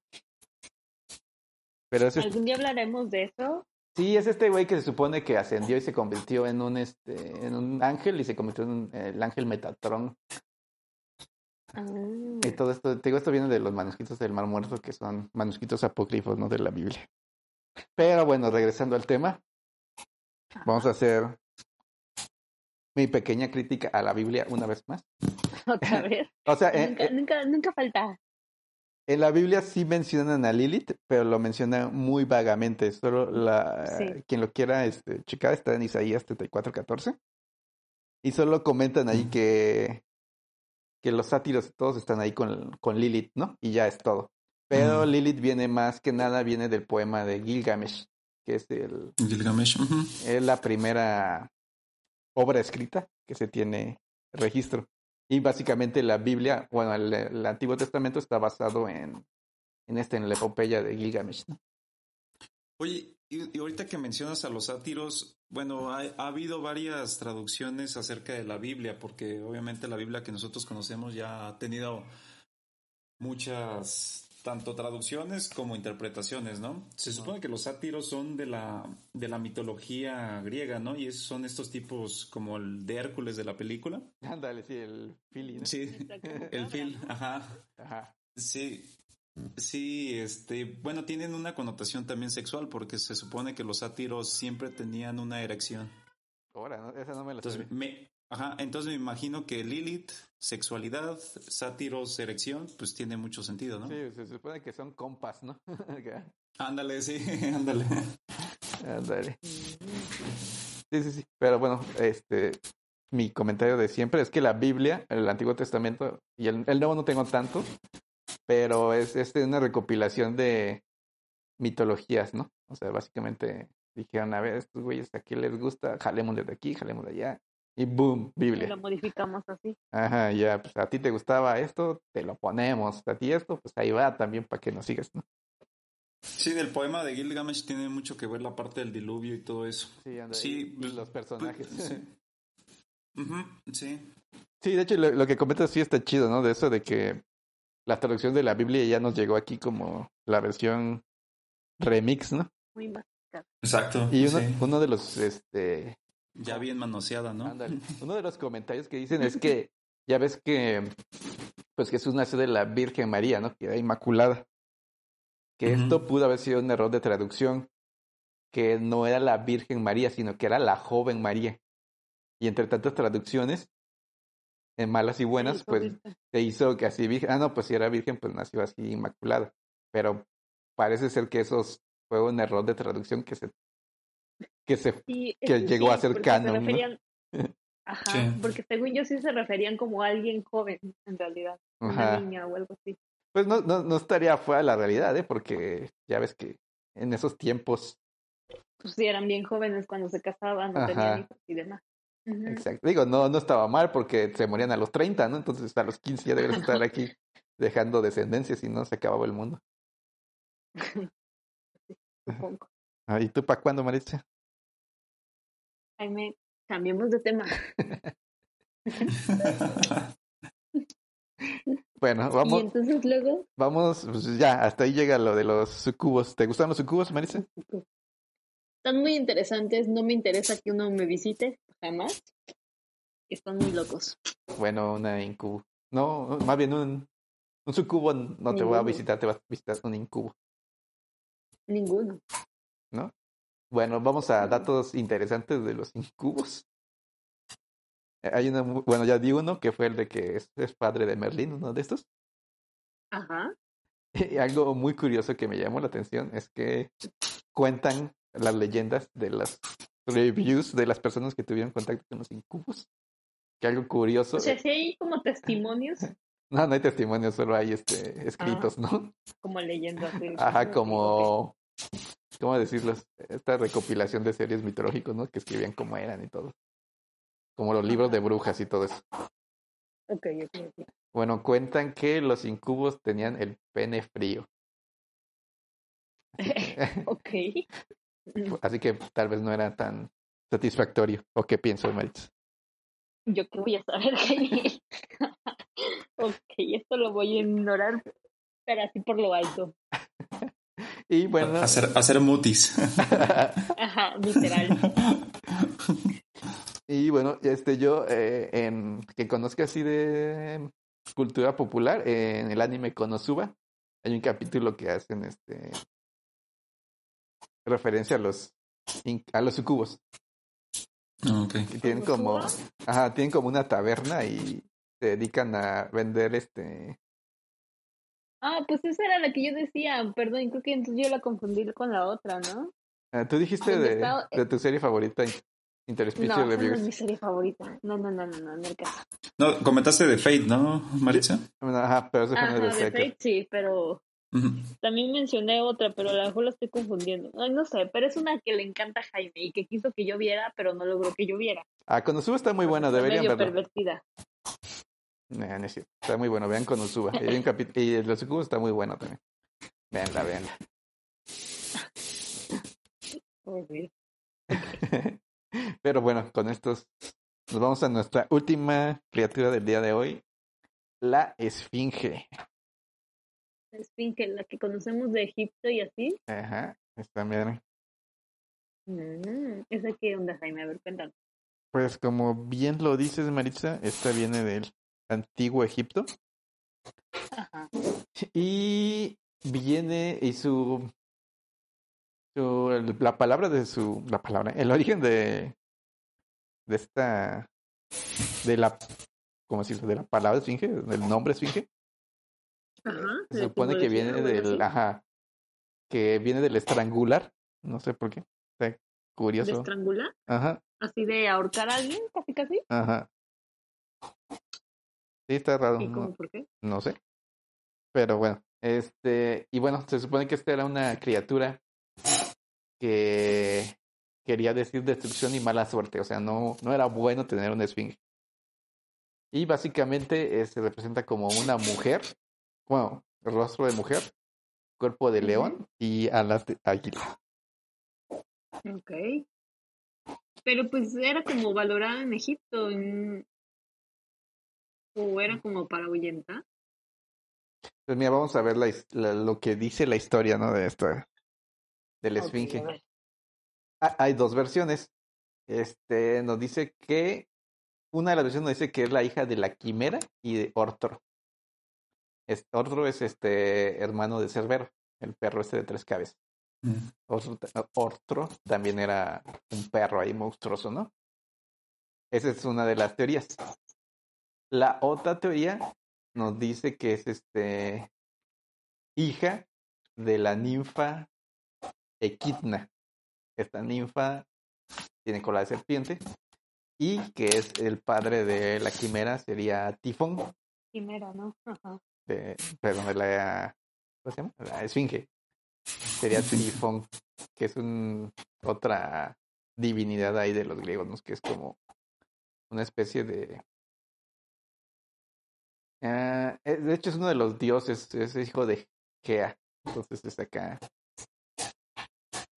Pero ¿Algún día hablaremos de eso? Sí, es este güey que se supone que ascendió y se convirtió en un este en un ángel y se convirtió en el ángel Metatron. Ah. Y todo esto, te digo, esto viene de los manuscritos del Mar Muerto, que son manuscritos apócrifos, no de la Biblia. Pero bueno, regresando al tema, vamos a hacer mi pequeña crítica a la Biblia una vez más. Otra vez. o sea, nunca, nunca, falta. En la Biblia sí mencionan a Lilith, pero lo mencionan muy vagamente. Solo la quien lo quiera este, checar está en Isaías 34:14. Y solo comentan ahí que que los sátiros todos están ahí con, con Lilith, ¿no? Y ya es todo. Pero Lilith viene más que nada, viene del poema de Gilgamesh, que es el... Gilgamesh. Es la primera obra escrita que se tiene registro. Y básicamente la Biblia, bueno, el, Antiguo Testamento está basado en, en este, en la epopeya de Gilgamesh, ¿no? Oye, y, ahorita que mencionas a los sátiros, bueno, ha, habido varias traducciones acerca de la Biblia, porque obviamente la Biblia que nosotros conocemos ya ha tenido muchas, tanto traducciones como interpretaciones, ¿no? Se supone que los sátiros son de la, de la mitología griega, ¿no? Y son estos tipos como el de Hércules de la película. Ándale, sí, el Phil. Sí, el Phil, ajá. Ajá. Sí, Sí, este, bueno, tienen una connotación también sexual porque se supone que los sátiros siempre tenían una erección. Ahora, esa no me la entonces, me, ajá, entonces me imagino que Lilith, sexualidad, sátiros, erección, pues tiene mucho sentido, ¿no? Sí, se supone que son compas, ¿no? ándale, sí, ándale. Ándale. Sí, sí, sí. Pero bueno, este, mi comentario de siempre es que la Biblia, el Antiguo Testamento y el, el Nuevo no tengo tanto, pero es, es una recopilación de mitologías, ¿no? O sea, básicamente dijeron, a ver, estos güeyes aquí les gusta, jalemos de aquí, jalemos de allá, y boom, Biblia. Y lo modificamos así. Ajá, ya, pues a ti te gustaba esto, te lo ponemos, a ti esto, pues ahí va también para que nos sigas, ¿no? Sí, del poema de Gilgamesh tiene mucho que ver la parte del diluvio y todo eso. Sí, sí pues, los personajes. Sí. sí. Sí, de hecho lo, lo, que comentas sí está chido, ¿no? De eso de que la traducción de la Biblia ya nos llegó aquí como la versión remix, ¿no? Muy Exacto. Y uno, uno de los, este... Ya bien manoseada, ¿no? Uno de los comentarios que dicen es que ya ves que pues Jesús nació de la Virgen María, ¿no? Que era inmaculada. Que esto pudo haber sido un error de traducción, que no era la Virgen María, sino que era la joven María. Y entre tantas traducciones, en malas y buenas, pues se hizo que así virgen. Ah, no, pues si era virgen, pues nació así inmaculada. Pero parece ser que eso fue un error de traducción que se que se que llegó a ser canon. Ajá, porque según yo sí se referían como a alguien joven, en realidad, una niña o algo así. Pues no, no, no estaría fuera de la realidad, ¿eh? Porque ya ves que en esos tiempos... Pues sí, eran bien jóvenes cuando se casaban, no tenían hijos y demás. Exacto. Digo, no, no estaba mal porque se morían a los 30, ¿no? Entonces a los 15 ya deberían estar aquí dejando descendencia, si no se acababa el mundo. Ah, ¿Y tú para cuándo, Maritza? Jaime, cambiemos de tema. bueno, vamos. ¿Y entonces luego? Vamos, pues ya, hasta ahí llega lo de los sucubos. ¿Te gustan los sucubos, Marisa? Están muy interesantes. No me interesa que uno me visite, jamás. Están muy locos. Bueno, una incubo. No, más bien un, un sucubo no te va a visitar, te va a visitar un incubo. Ninguno. ¿No? Bueno, vamos a datos interesantes de los incubos. Hay una, bueno, ya di uno que fue el de que es, padre de Merlín, uno de estos. Ajá. Y algo muy curioso que me llamó la atención es que cuentan las leyendas de las reviews de las personas que tuvieron contacto con los incubos. Que algo curioso. O sea, si hay como testimonios. No, no hay testimonios, solo hay este escritos, ah, ¿no? Como leyendas. Ajá, como ¿cómo decirlo? Esta recopilación de series mitológicos, ¿no? Que escribían cómo eran y todo. Como los libros de brujas y todo eso. Ok, ok, ok. Bueno, cuentan que los incubos tenían el pene frío. ok. Así que tal vez no era tan satisfactorio. ¿O qué pienso, Maritz? Yo qué voy a saber, ok, esto lo voy a ignorar, pero así por lo alto. Y bueno. Hacer, hacer mutis. Ajá, literal. Y bueno, este yo, eh, en, que conozca así de cultura popular, en el anime Konosuba, hay un capítulo que hacen este referencia a los a los sucubos. Ah, okay. Y tienen como, ajá, tienen como una taberna y se dedican a vender este Ah, pues esa era la que yo decía, perdón, creo que entonces yo la confundí con la otra, ¿no? Ah, Tú dijiste de, de, tu serie favorita, Interspecial no, No, es mi serie favorita. No, no, no, no, no, en el caso. No, comentaste de Fate, ¿no, Maritza? Ajá, pero eso Ajá, de, de Fate. sí, pero también mencioné otra, pero a lo mejor la estoy confundiendo. Ay, no sé, pero es una que le encanta a Jaime y que quiso que yo viera, pero no logró que yo viera. Ah, cuando sube está muy buena, deberían verla. pervertida. No, es cierto. Está muy bueno. Vean cuando suba. Y, un y el de está muy bueno también. Veanla, veanla. Pero bueno, con estos nos vamos a nuestra última criatura del día de hoy, la esfinge. Esfinge, la que conocemos de Egipto y así. Ajá, está bien. Mm, ¿Esa qué onda, Jaime? A ver, cuéntanos. Pues como bien lo dices, Maritza, esta viene del antiguo Egipto. Ajá. Y viene y su, su, la palabra de su la palabra el origen de de esta de la ¿cómo decirlo? de la palabra esfinge del nombre esfinge ajá, se supone que viene del ajá que viene del estrangular no sé por qué está curioso ¿De estrangular? ajá así de ahorcar a alguien casi casi ajá Sí, está raro. ¿Y cómo, por qué? No sé. Pero bueno, este, y bueno, se supone que esta era una criatura que quería decir destrucción y mala suerte, o sea, no, no era bueno tener una esfinge. Y básicamente eh, se representa como una mujer, bueno, rostro de mujer, cuerpo de león y alas de águila. Ok. Pero pues era como valorada en Egipto, en, ¿O era como para ahuyentar? Pues mira, vamos a ver la, lo que dice la historia, ¿no? De esta, del esfinge. Ah, hay dos versiones. Este, nos dice que, una de las versiones nos dice que es la hija de la quimera y de Ortro. Es, Ortro es este hermano de Cerbero, el perro este de tres cabezas. Mm. Ortro también era un perro ahí monstruoso, ¿no? Esa es una de las teorías. La otra teoría nos dice que es este hija de la ninfa Equidna. Esta ninfa tiene cola de serpiente y que es el padre de la quimera sería Tifón. Quimera, ¿no? Ajá. De, perdón, de la, ¿cómo se llama? La esfinge. Sería Tifón, que es un, otra divinidad ahí de los griegos, ¿no? que es como una especie de... Ah, eh, de hecho es uno de los dioses, es hijo de Gea. Entonces es acá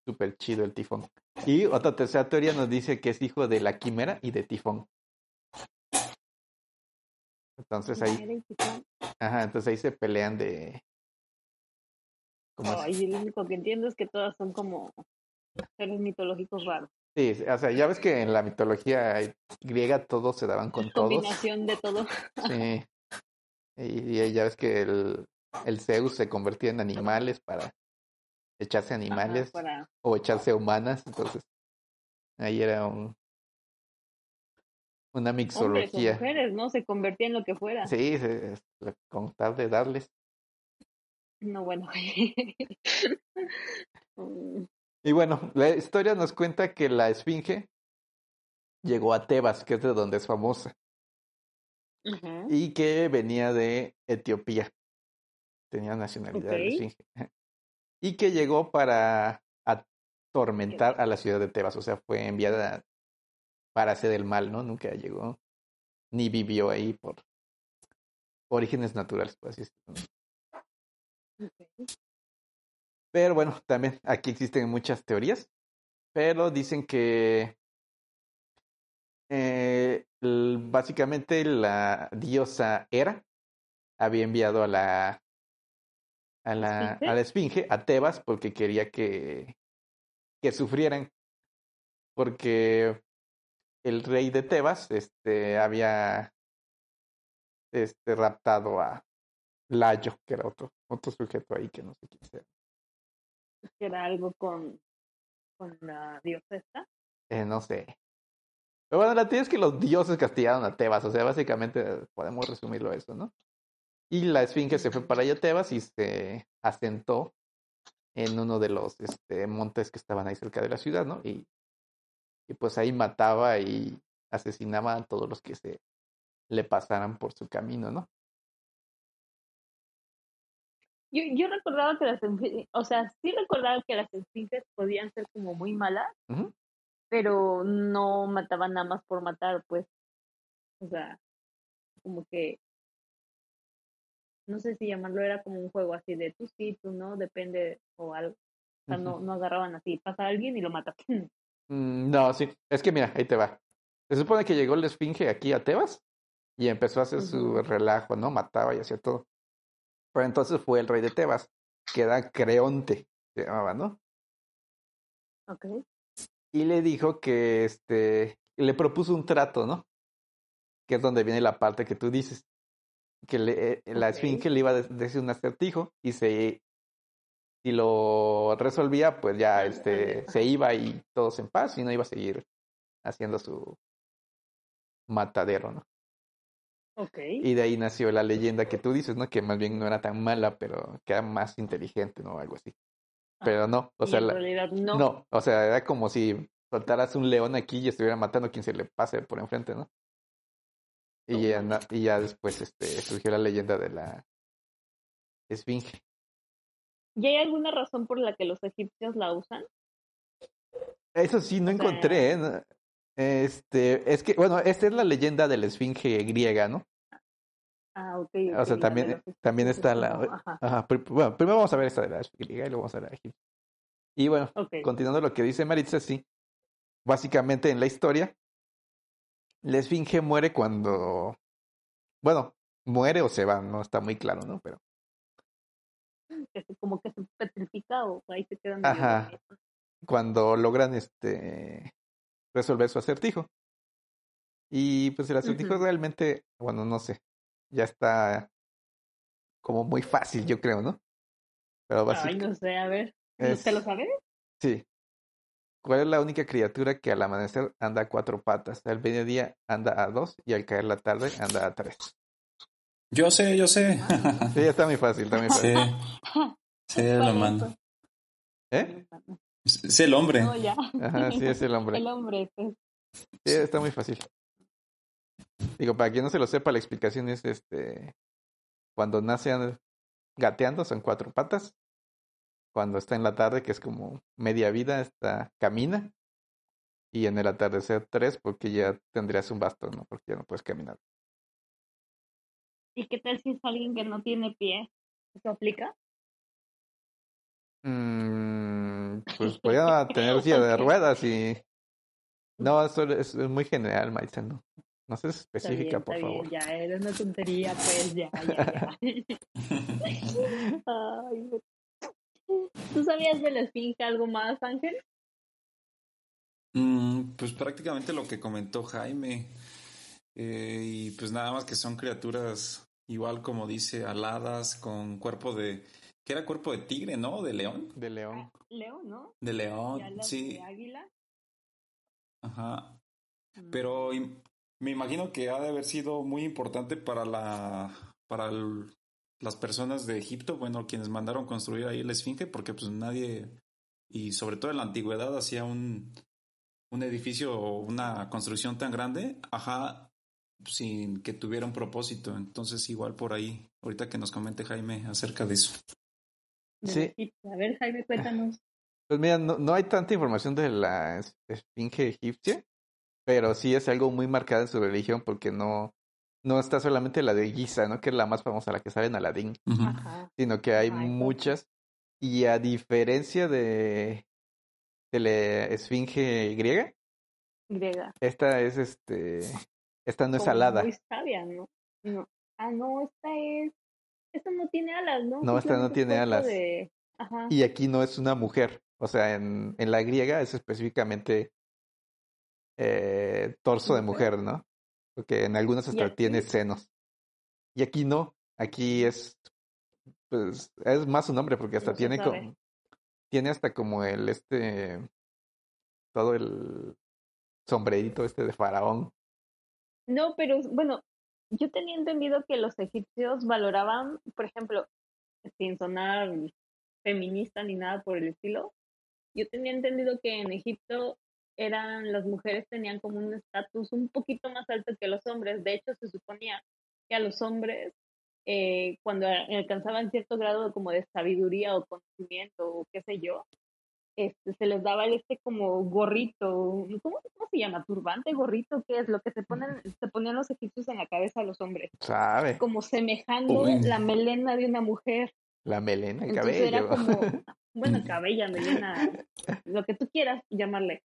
súper chido el tifón. Y otra tercera teoría nos dice que es hijo de la quimera y de tifón. Entonces ahí... Ajá, entonces ahí se pelean de... Ay, lo único que entiendo es que todas son como seres mitológicos raros. Sí, o sea, ya ves que en la mitología griega todos se daban con todos. Combinación de todo. Sí. Y, ya ves que el, el Zeus se convertía en animales para echarse animales o echarse humanas, entonces ahí era un una mixología. Hombres mujeres, ¿no? Se convertía en lo que fuera. Sí, con tal de darles. No, bueno. y bueno, la historia nos cuenta que la esfinge llegó a Tebas, que es de donde es famosa. Y que venía de Etiopía. Tenía nacionalidad de esfinge y que llegó para atormentar a la ciudad de Tebas, o sea, fue enviada para hacer el mal, ¿no? Nunca llegó, ni vivió ahí por orígenes naturales, por así decirlo. Pero bueno, también aquí existen muchas teorías, pero dicen que eh, básicamente la diosa Hera había enviado a la a la, a la esfinge, a Tebas, porque quería que, que sufrieran. Porque el rey de Tebas este, había este, raptado a Layo, que era otro, otro sujeto ahí que no sé quién sea. ¿Era algo con, con la diosa Eh, no sé. Pero bueno, la tía es que los dioses castigaron a Tebas, o sea, básicamente podemos resumirlo eso, ¿no? Y la esfinge se fue para allá Tebas y se asentó en uno de los este, montes que estaban ahí cerca de la ciudad, ¿no? Y, y pues ahí mataba y asesinaba a todos los que se le pasaran por su camino, ¿no? Yo, yo recordaba que las o sea, sí recordaba que las esfinges podían ser como muy malas, pero no mataban nada más por matar, pues. O sea, como que no sé si llamarlo era como un juego así de tú sí, tú no, depende o algo. O sea, no, no agarraban así, pasa a alguien y lo mata. Mm, no, sí, es que mira, ahí te va. Se supone que llegó el esfinge aquí a Tebas y empezó a hacer su relajo, ¿no? Mataba y hacía todo. Pero entonces fue el rey de Tebas, que era Creonte, se llamaba, ¿no? Ok. Y le dijo que, este, le propuso un trato, ¿no? Que es donde viene la parte que tú dices que le, eh, la esfinge le iba a decir un acertijo y se si lo resolvía, pues ya este se iba y todos en paz y no iba a seguir haciendo su matadero, ¿no? Okay. Y de ahí nació la leyenda que tú dices, ¿no? Que más bien no era tan mala, pero que era más inteligente, ¿no? Algo así. Pero no, o sea, en realidad no. no, o sea, era como si soltaras un león aquí y estuviera matando a quien se le pase por enfrente, ¿no? Y ya, y ya después este, surgió la leyenda de la esfinge. ¿Y hay alguna razón por la que los egipcios la usan? Eso sí, no encontré. ¿eh? Este, es que, bueno, esta es la leyenda de la esfinge griega, ¿no? Ah, ok. O sea, también, también está la... Ajá. Bueno, primero vamos a ver esta de la esfinge griega y luego vamos a ver la egipcia. Y bueno, continuando lo que dice Maritza, sí. Básicamente en la historia, la esfinge muere cuando, bueno, muere o se va, no está muy claro, ¿no? Pero como que se petrifica o ahí se quedan. Ajá. Cuando logran este resolver su acertijo. Y pues el acertijo realmente, bueno, no sé, ya está como muy fácil, yo creo, ¿no? Pero básicamente. Ay, no sé, a ver. ¿Usted lo sabe? Sí. ¿Cuál es la única criatura que al amanecer anda a cuatro patas, al mediodía anda a dos y al caer la tarde anda a tres? Yo sé, yo sé. Sí, está muy fácil, está muy fácil. Sí, sí lo mando. ¿Eh? Es el hombre. No, ya. Ajá, sí, es el hombre. El hombre, pues. Sí, está muy fácil. Digo, para quien no se lo sepa, la explicación es este cuando nace gateando son cuatro patas. Cuando está en la tarde, que es como media vida, está camina. Y en el atardecer tres, porque ya tendrías un bastón, ¿no? Porque ya no puedes caminar. ¿Y qué tal si es alguien que no tiene pie? ¿Eso aplica? Mm, pues podría tener silla de ruedas y... No, eso es, muy general, Maitza, ¿no? No seas Está específica, por favor. bien, ya, era una tontería, pues, ya, ya, ya. Ay, no. ¿Tú sabías de la esfinge algo más, Ángel? Mm, pues prácticamente lo que comentó Jaime. Eh, y pues nada más que son criaturas igual como dice, aladas, con cuerpo de... ¿Qué era cuerpo de tigre, no? ¿De león? De león. Leo, ¿no? De Y león, alas sí. de águila. Ajá. Mm. Pero me imagino que ha de haber sido muy importante para la para el- las personas de Egipto, bueno, quienes mandaron construir ahí la esfinge, porque pues nadie, y sobre todo en la antigüedad, hacía un, un edificio o una construcción tan grande, ajá, sin que tuviera un propósito. Entonces, igual por ahí, ahorita que nos comente Jaime acerca de eso. Sí. A ver, Jaime, cuéntanos. Pues mira, no, no hay tanta información de la es- esfinge egipcia, pero sí es algo muy marcado en su religión porque no, no está solamente la de Giza, ¿no? Que es la más famosa, la que sale en Aladín. Ajá. sino que hay muchas. Y a diferencia de, de la esfinge griega, Griega. esta es este, esta no es alada. Muy sabia, ¿no? No. Ah, no, esta es. Esta no tiene alas, ¿no? No, esta no tiene alas. de- Ajá. Y aquí no es una mujer. O sea, en, en la griega es específicamente eh, torso de Mujer. ¿no? Porque en algunas ¿Y hasta aquí? tiene senos. Y aquí no. Aquí es, pues, es más un hombre porque hasta No tiene como, tiene hasta como el, este, todo el sombrerito este de faraón. No, pero bueno, yo tenía entendido que los egipcios valoraban, por ejemplo, sin sonar feminista ni nada por el estilo, yo tenía entendido que en Egipto eran las mujeres tenían como un estatus un poquito más alto que los hombres. De hecho, se suponía que a los hombres eh, cuando alcanzaban cierto grado como de sabiduría o conocimiento o qué sé yo, este, se les daba este como gorrito, ¿cómo, cómo se llama? ¿Turbante? ¿Gorrito? ¿Qué es? Lo que se ponen, se ponían los egipcios en la cabeza a los hombres, ¿Sabe? como semejando Uy. la melena de una mujer. La melena, el Entonces era cabello. como, bueno, cabella, melena, lo que tú quieras llamarle,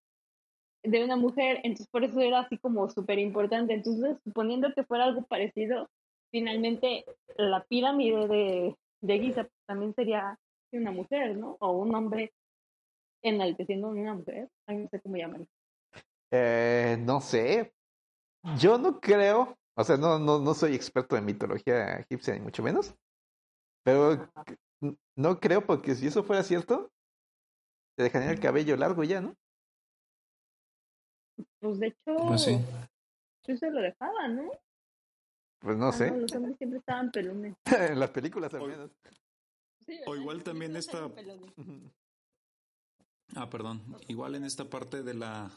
de una mujer, entonces por eso era así como súper importante. Entonces, suponiendo que fuera algo parecido, finalmente la pirámide de, de Giza también sería una mujer, ¿no? O un hombre enalteciendo a una mujer, Ay, no sé cómo llamarlo. Eh, no sé. Yo no creo, o sea, no, no, no soy experto en mitología egipcia, ni mucho menos. Pero no creo, porque si eso fuera cierto, te dejarían el cabello largo ya, ¿no? Pues de hecho, Pues sí. sí se lo dejaban, ¿no? Pues no Ah, sé. los hombres siempre estaban pelones. en las películas al O- menos. Sí, O igual también Siempre esta- estaban pelones. Ah, perdón. Igual en esta parte de la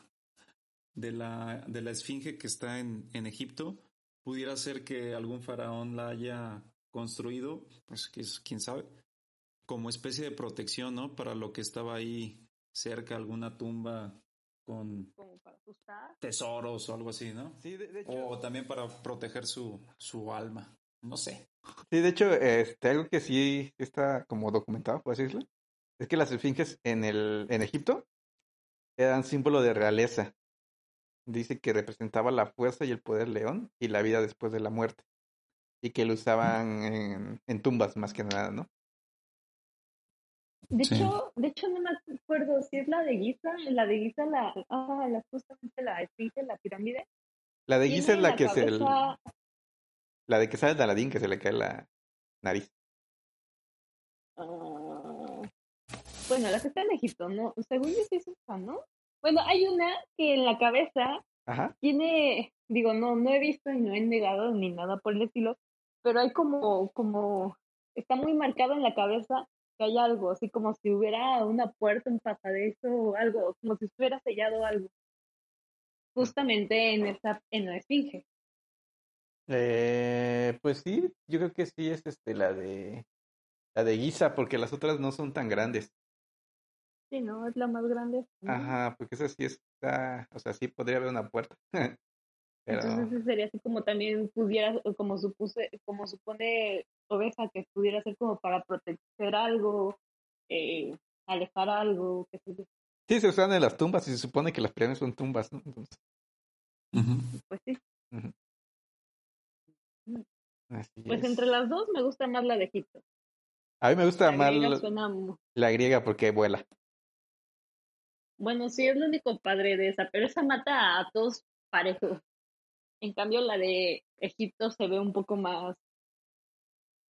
de la de la esfinge que está en, en Egipto, pudiera ser que algún faraón la haya construido, pues que es, quién sabe, como especie de protección, ¿no? Para lo que estaba ahí cerca, alguna tumba con Como para asustar. tesoros o algo así, ¿no? Sí, de, de hecho, O también para proteger su, su alma. No sé. sí, de hecho, este, algo que sí está como documentado, por decirlo, es que las esfinges en el, en Egipto eran símbolo de realeza. Dice que representaba la fuerza y el poder león y la vida después de la muerte. Y que lo usaban en, en tumbas más que nada, ¿no? De Sí. hecho, de hecho no me acuerdo si es la de Giza, la de Giza, la, ah, la justamente la esfinge, la pirámide. La de Giza es la la que se la de que sale de Aladín que se le cae la nariz. ah, bueno, la que está en Egipto, ¿no? Según yo sí es esa, ¿no? Bueno, hay una que en la cabeza Ajá. tiene, digo, no, no he visto y no he negado ni nada por el estilo, pero hay como, como, está muy marcado en la cabeza que hay algo, así como si hubiera una puerta, un pasadizo o algo, como si estuviera sellado algo. Justamente en esta, en la esfinge. Eh, pues sí, yo creo que sí es este la de la de Giza, porque las otras no son tan grandes. Sí, ¿no? Es la más grande. Ajá, porque esa sí está, o sea, sí podría haber una puerta. Pero Entonces ese sería así como también pudiera, o como supuse, como supone oveja que pudiera ser como para proteger algo, eh, alejar algo, que sé yo. sí se usan en las tumbas y se supone que las pirámides son tumbas, ¿no? Entonces, pues sí. así Pues es. entre las dos me gusta más la de Egipto. A mí me gusta La más griega suena la griega porque vuela. Bueno, sí, es lo único padre de esa, pero esa mata a todos parejo. En cambio, la de Egipto se ve un poco más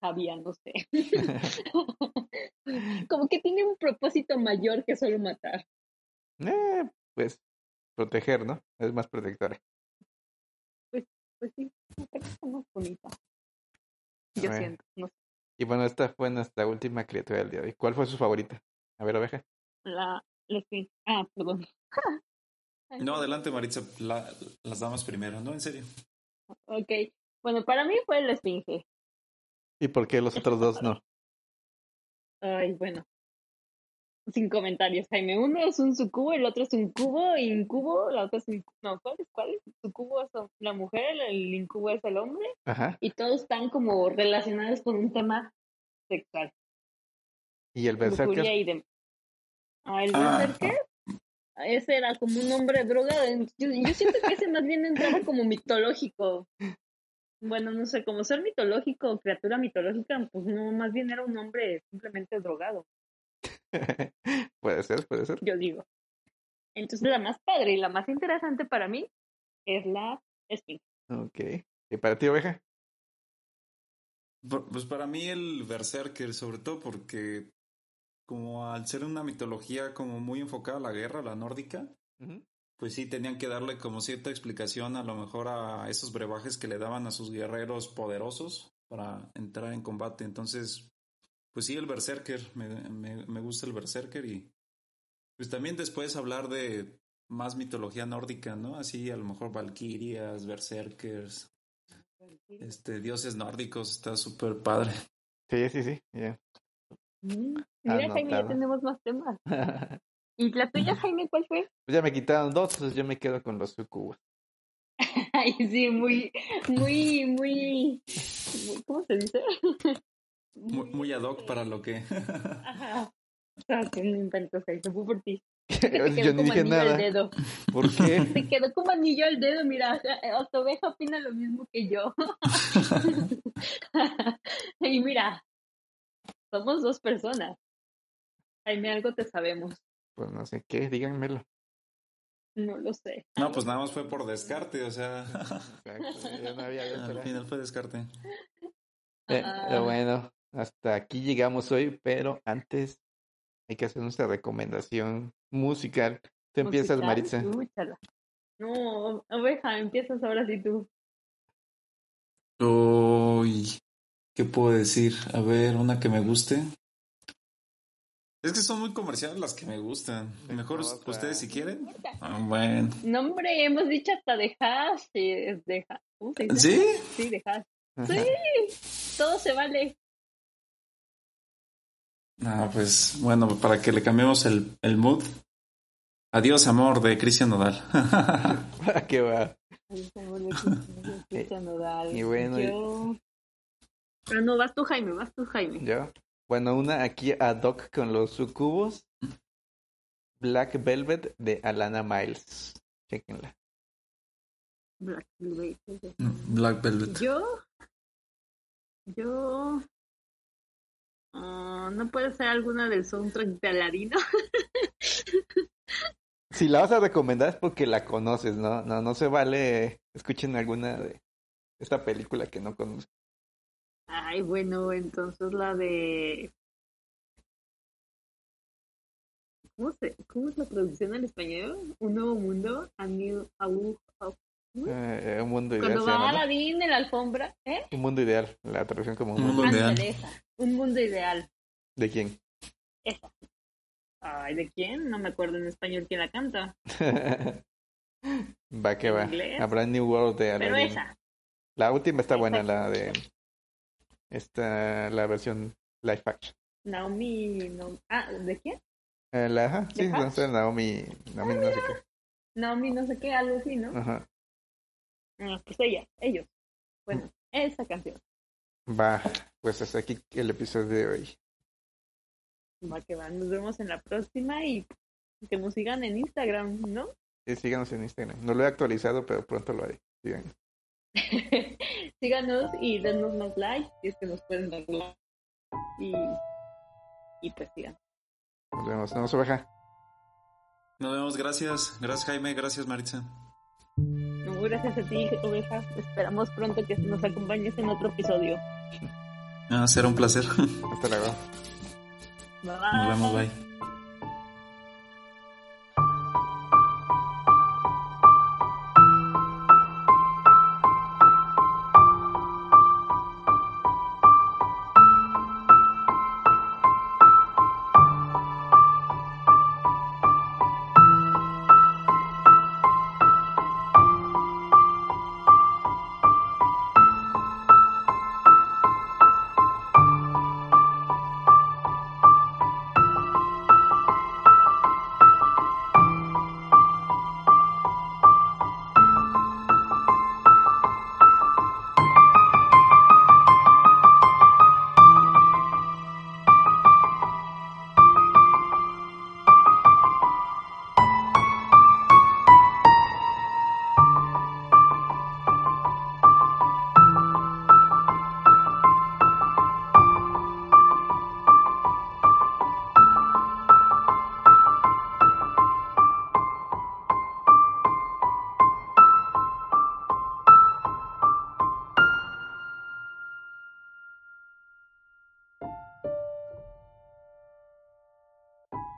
sabia, no sé. Como que tiene un propósito mayor que solo matar. Eh, pues proteger, ¿no? Es más protectora. Pues sí, me parece más bonita. Yo siento, no sé. Y bueno, esta fue nuestra última criatura del día de hoy. ¿Cuál fue su favorita? A ver, oveja. La, esfinge. Ah, perdón. No, adelante, Maritza. La- las damas primero, ¿no? En serio. Ok. Bueno, para mí fue la esfinge. ¿Y por qué los otros dos no? Ay, bueno. Sin comentarios, Jaime. Uno es un sucubo, el otro es un cubo, incubo, la otra es un... No, ¿cuál es? ¿Cuál es? Sucubo es la mujer, el incubo es el hombre, Ajá. y todos están como relacionados con un tema sexual. ¿Y el berserker? y. Ah, el Ah. berserker, ese era como un hombre drogado. Yo, yo siento que ese más bien entraba como mitológico. Bueno, no sé, como ser mitológico o criatura mitológica, pues no, más bien era un hombre simplemente drogado. puede ser, puede ser. yo digo. Entonces la más padre y la más interesante para mí es la esfinge. Ok. ¿Y para ti, oveja? Pues para mí el Berserker, sobre todo porque como al ser una mitología como muy enfocada a la guerra, la nórdica, pues sí tenían que darle como cierta explicación a lo mejor a esos brebajes que le daban a sus guerreros poderosos para entrar en combate. Entonces, pues sí, el Berserker, me, me, me gusta el Berserker y pues también después hablar de más mitología nórdica, ¿no? Así a lo mejor Valquirias, Berserkers, este, dioses nórdicos, está súper padre. Sí, sí, sí. ya. Mira, Jaime, ya tenemos más temas. ¿Y la tuya, Jaime, cuál fue? Pues ya me quitaron dos, entonces yo me quedo con los sucubos. Ay, sí, muy, muy, muy, ¿cómo se dice? Muy, muy ad hoc para lo que... Ajá. Ah, qué invento, Jaime, fue por ti. Te yo como dije al nada. dedo. ¿Por qué? Te quedó como anillo al dedo, mira. Hasta oveja opina lo mismo que yo. y mira, somos dos personas. Jaime, algo te sabemos. Pues no sé qué, díganmelo. No lo sé. No, pues nada más fue por descarte, o sea, Exacto, ya no había otra. al final fue descarte. Eh, Ah. pero bueno, hasta aquí llegamos hoy, pero antes hay que hacer nuestra recomendación musical. Tú empiezas, Musical, Maritza. escúchala. No, oveja, empiezas ahora sí tú. Uy, ¿qué puedo decir? A ver, una que me guste. Es que son muy comerciales las que me gustan. Mejor ustedes si quieren. Ah, bueno. No, hombre, hemos dicho hasta de hash. de ha- ¿cómo se dice? ¿Sí? Sí, de hash. Sí, todo se vale. Ah, pues bueno, para que le cambiemos el, el mood. Adiós, amor, de Cristian Nodal. ¿Qué va? Ay, se vuelve Cristian- Cristian Nodal. y bueno, Yo... Pero no, vas tú, Jaime, vas tú, Jaime. ¿Yo? Bueno, una aquí ad hoc con los sucubos. Black Velvet de Alana Miles. Chequenla. Black Velvet. Black Velvet. Yo, yo, ah, no puede ser alguna del soundtrack de Aladino. Si la vas a recomendar es porque la conoces, ¿no? No, no se vale. Escuchen alguna de esta película que no conozco. Ay, bueno, entonces la de ¿Cómo, se, ¿Cómo es la traducción al español? Un nuevo mundo, a new, a, eh, un mundo ideal. Cuando va Aladdin en la alfombra, ¿eh? Un mundo ideal, la traducción como un, mundo, ideal. Un mundo ideal. ¿De quién? Esa. Ay, ¿de quién? No me acuerdo en español quién la canta. va que va. A Brand New World de Aladdin. Pero esa. La última está buena, la de esta, la versión live action. Naomi, no, ah, ¿de quién? Eh, la, ajá, sí, no sé, Naomi, Naomi no sé qué. Naomi no sé qué, algo así, ¿no? Ajá. Ah, pues ella, ellos. Bueno, esa canción. Va, pues hasta aquí el episodio de hoy. Va que va, nos vemos en la próxima y que nos sigan en Instagram, ¿no? Sí, síganos en Instagram. No lo he actualizado, pero pronto lo haré. Síganos. síganos y denos más like, si es que nos pueden dar like. Y, y pues sigan. Nos vemos, nos vemos, Nos vemos, gracias. Gracias, Jaime. Gracias, Maritza gracias a ti, oveja. Esperamos pronto que nos acompañes en otro episodio. Ah, será un placer. Hasta luego. Bye. Nos vemos, bye.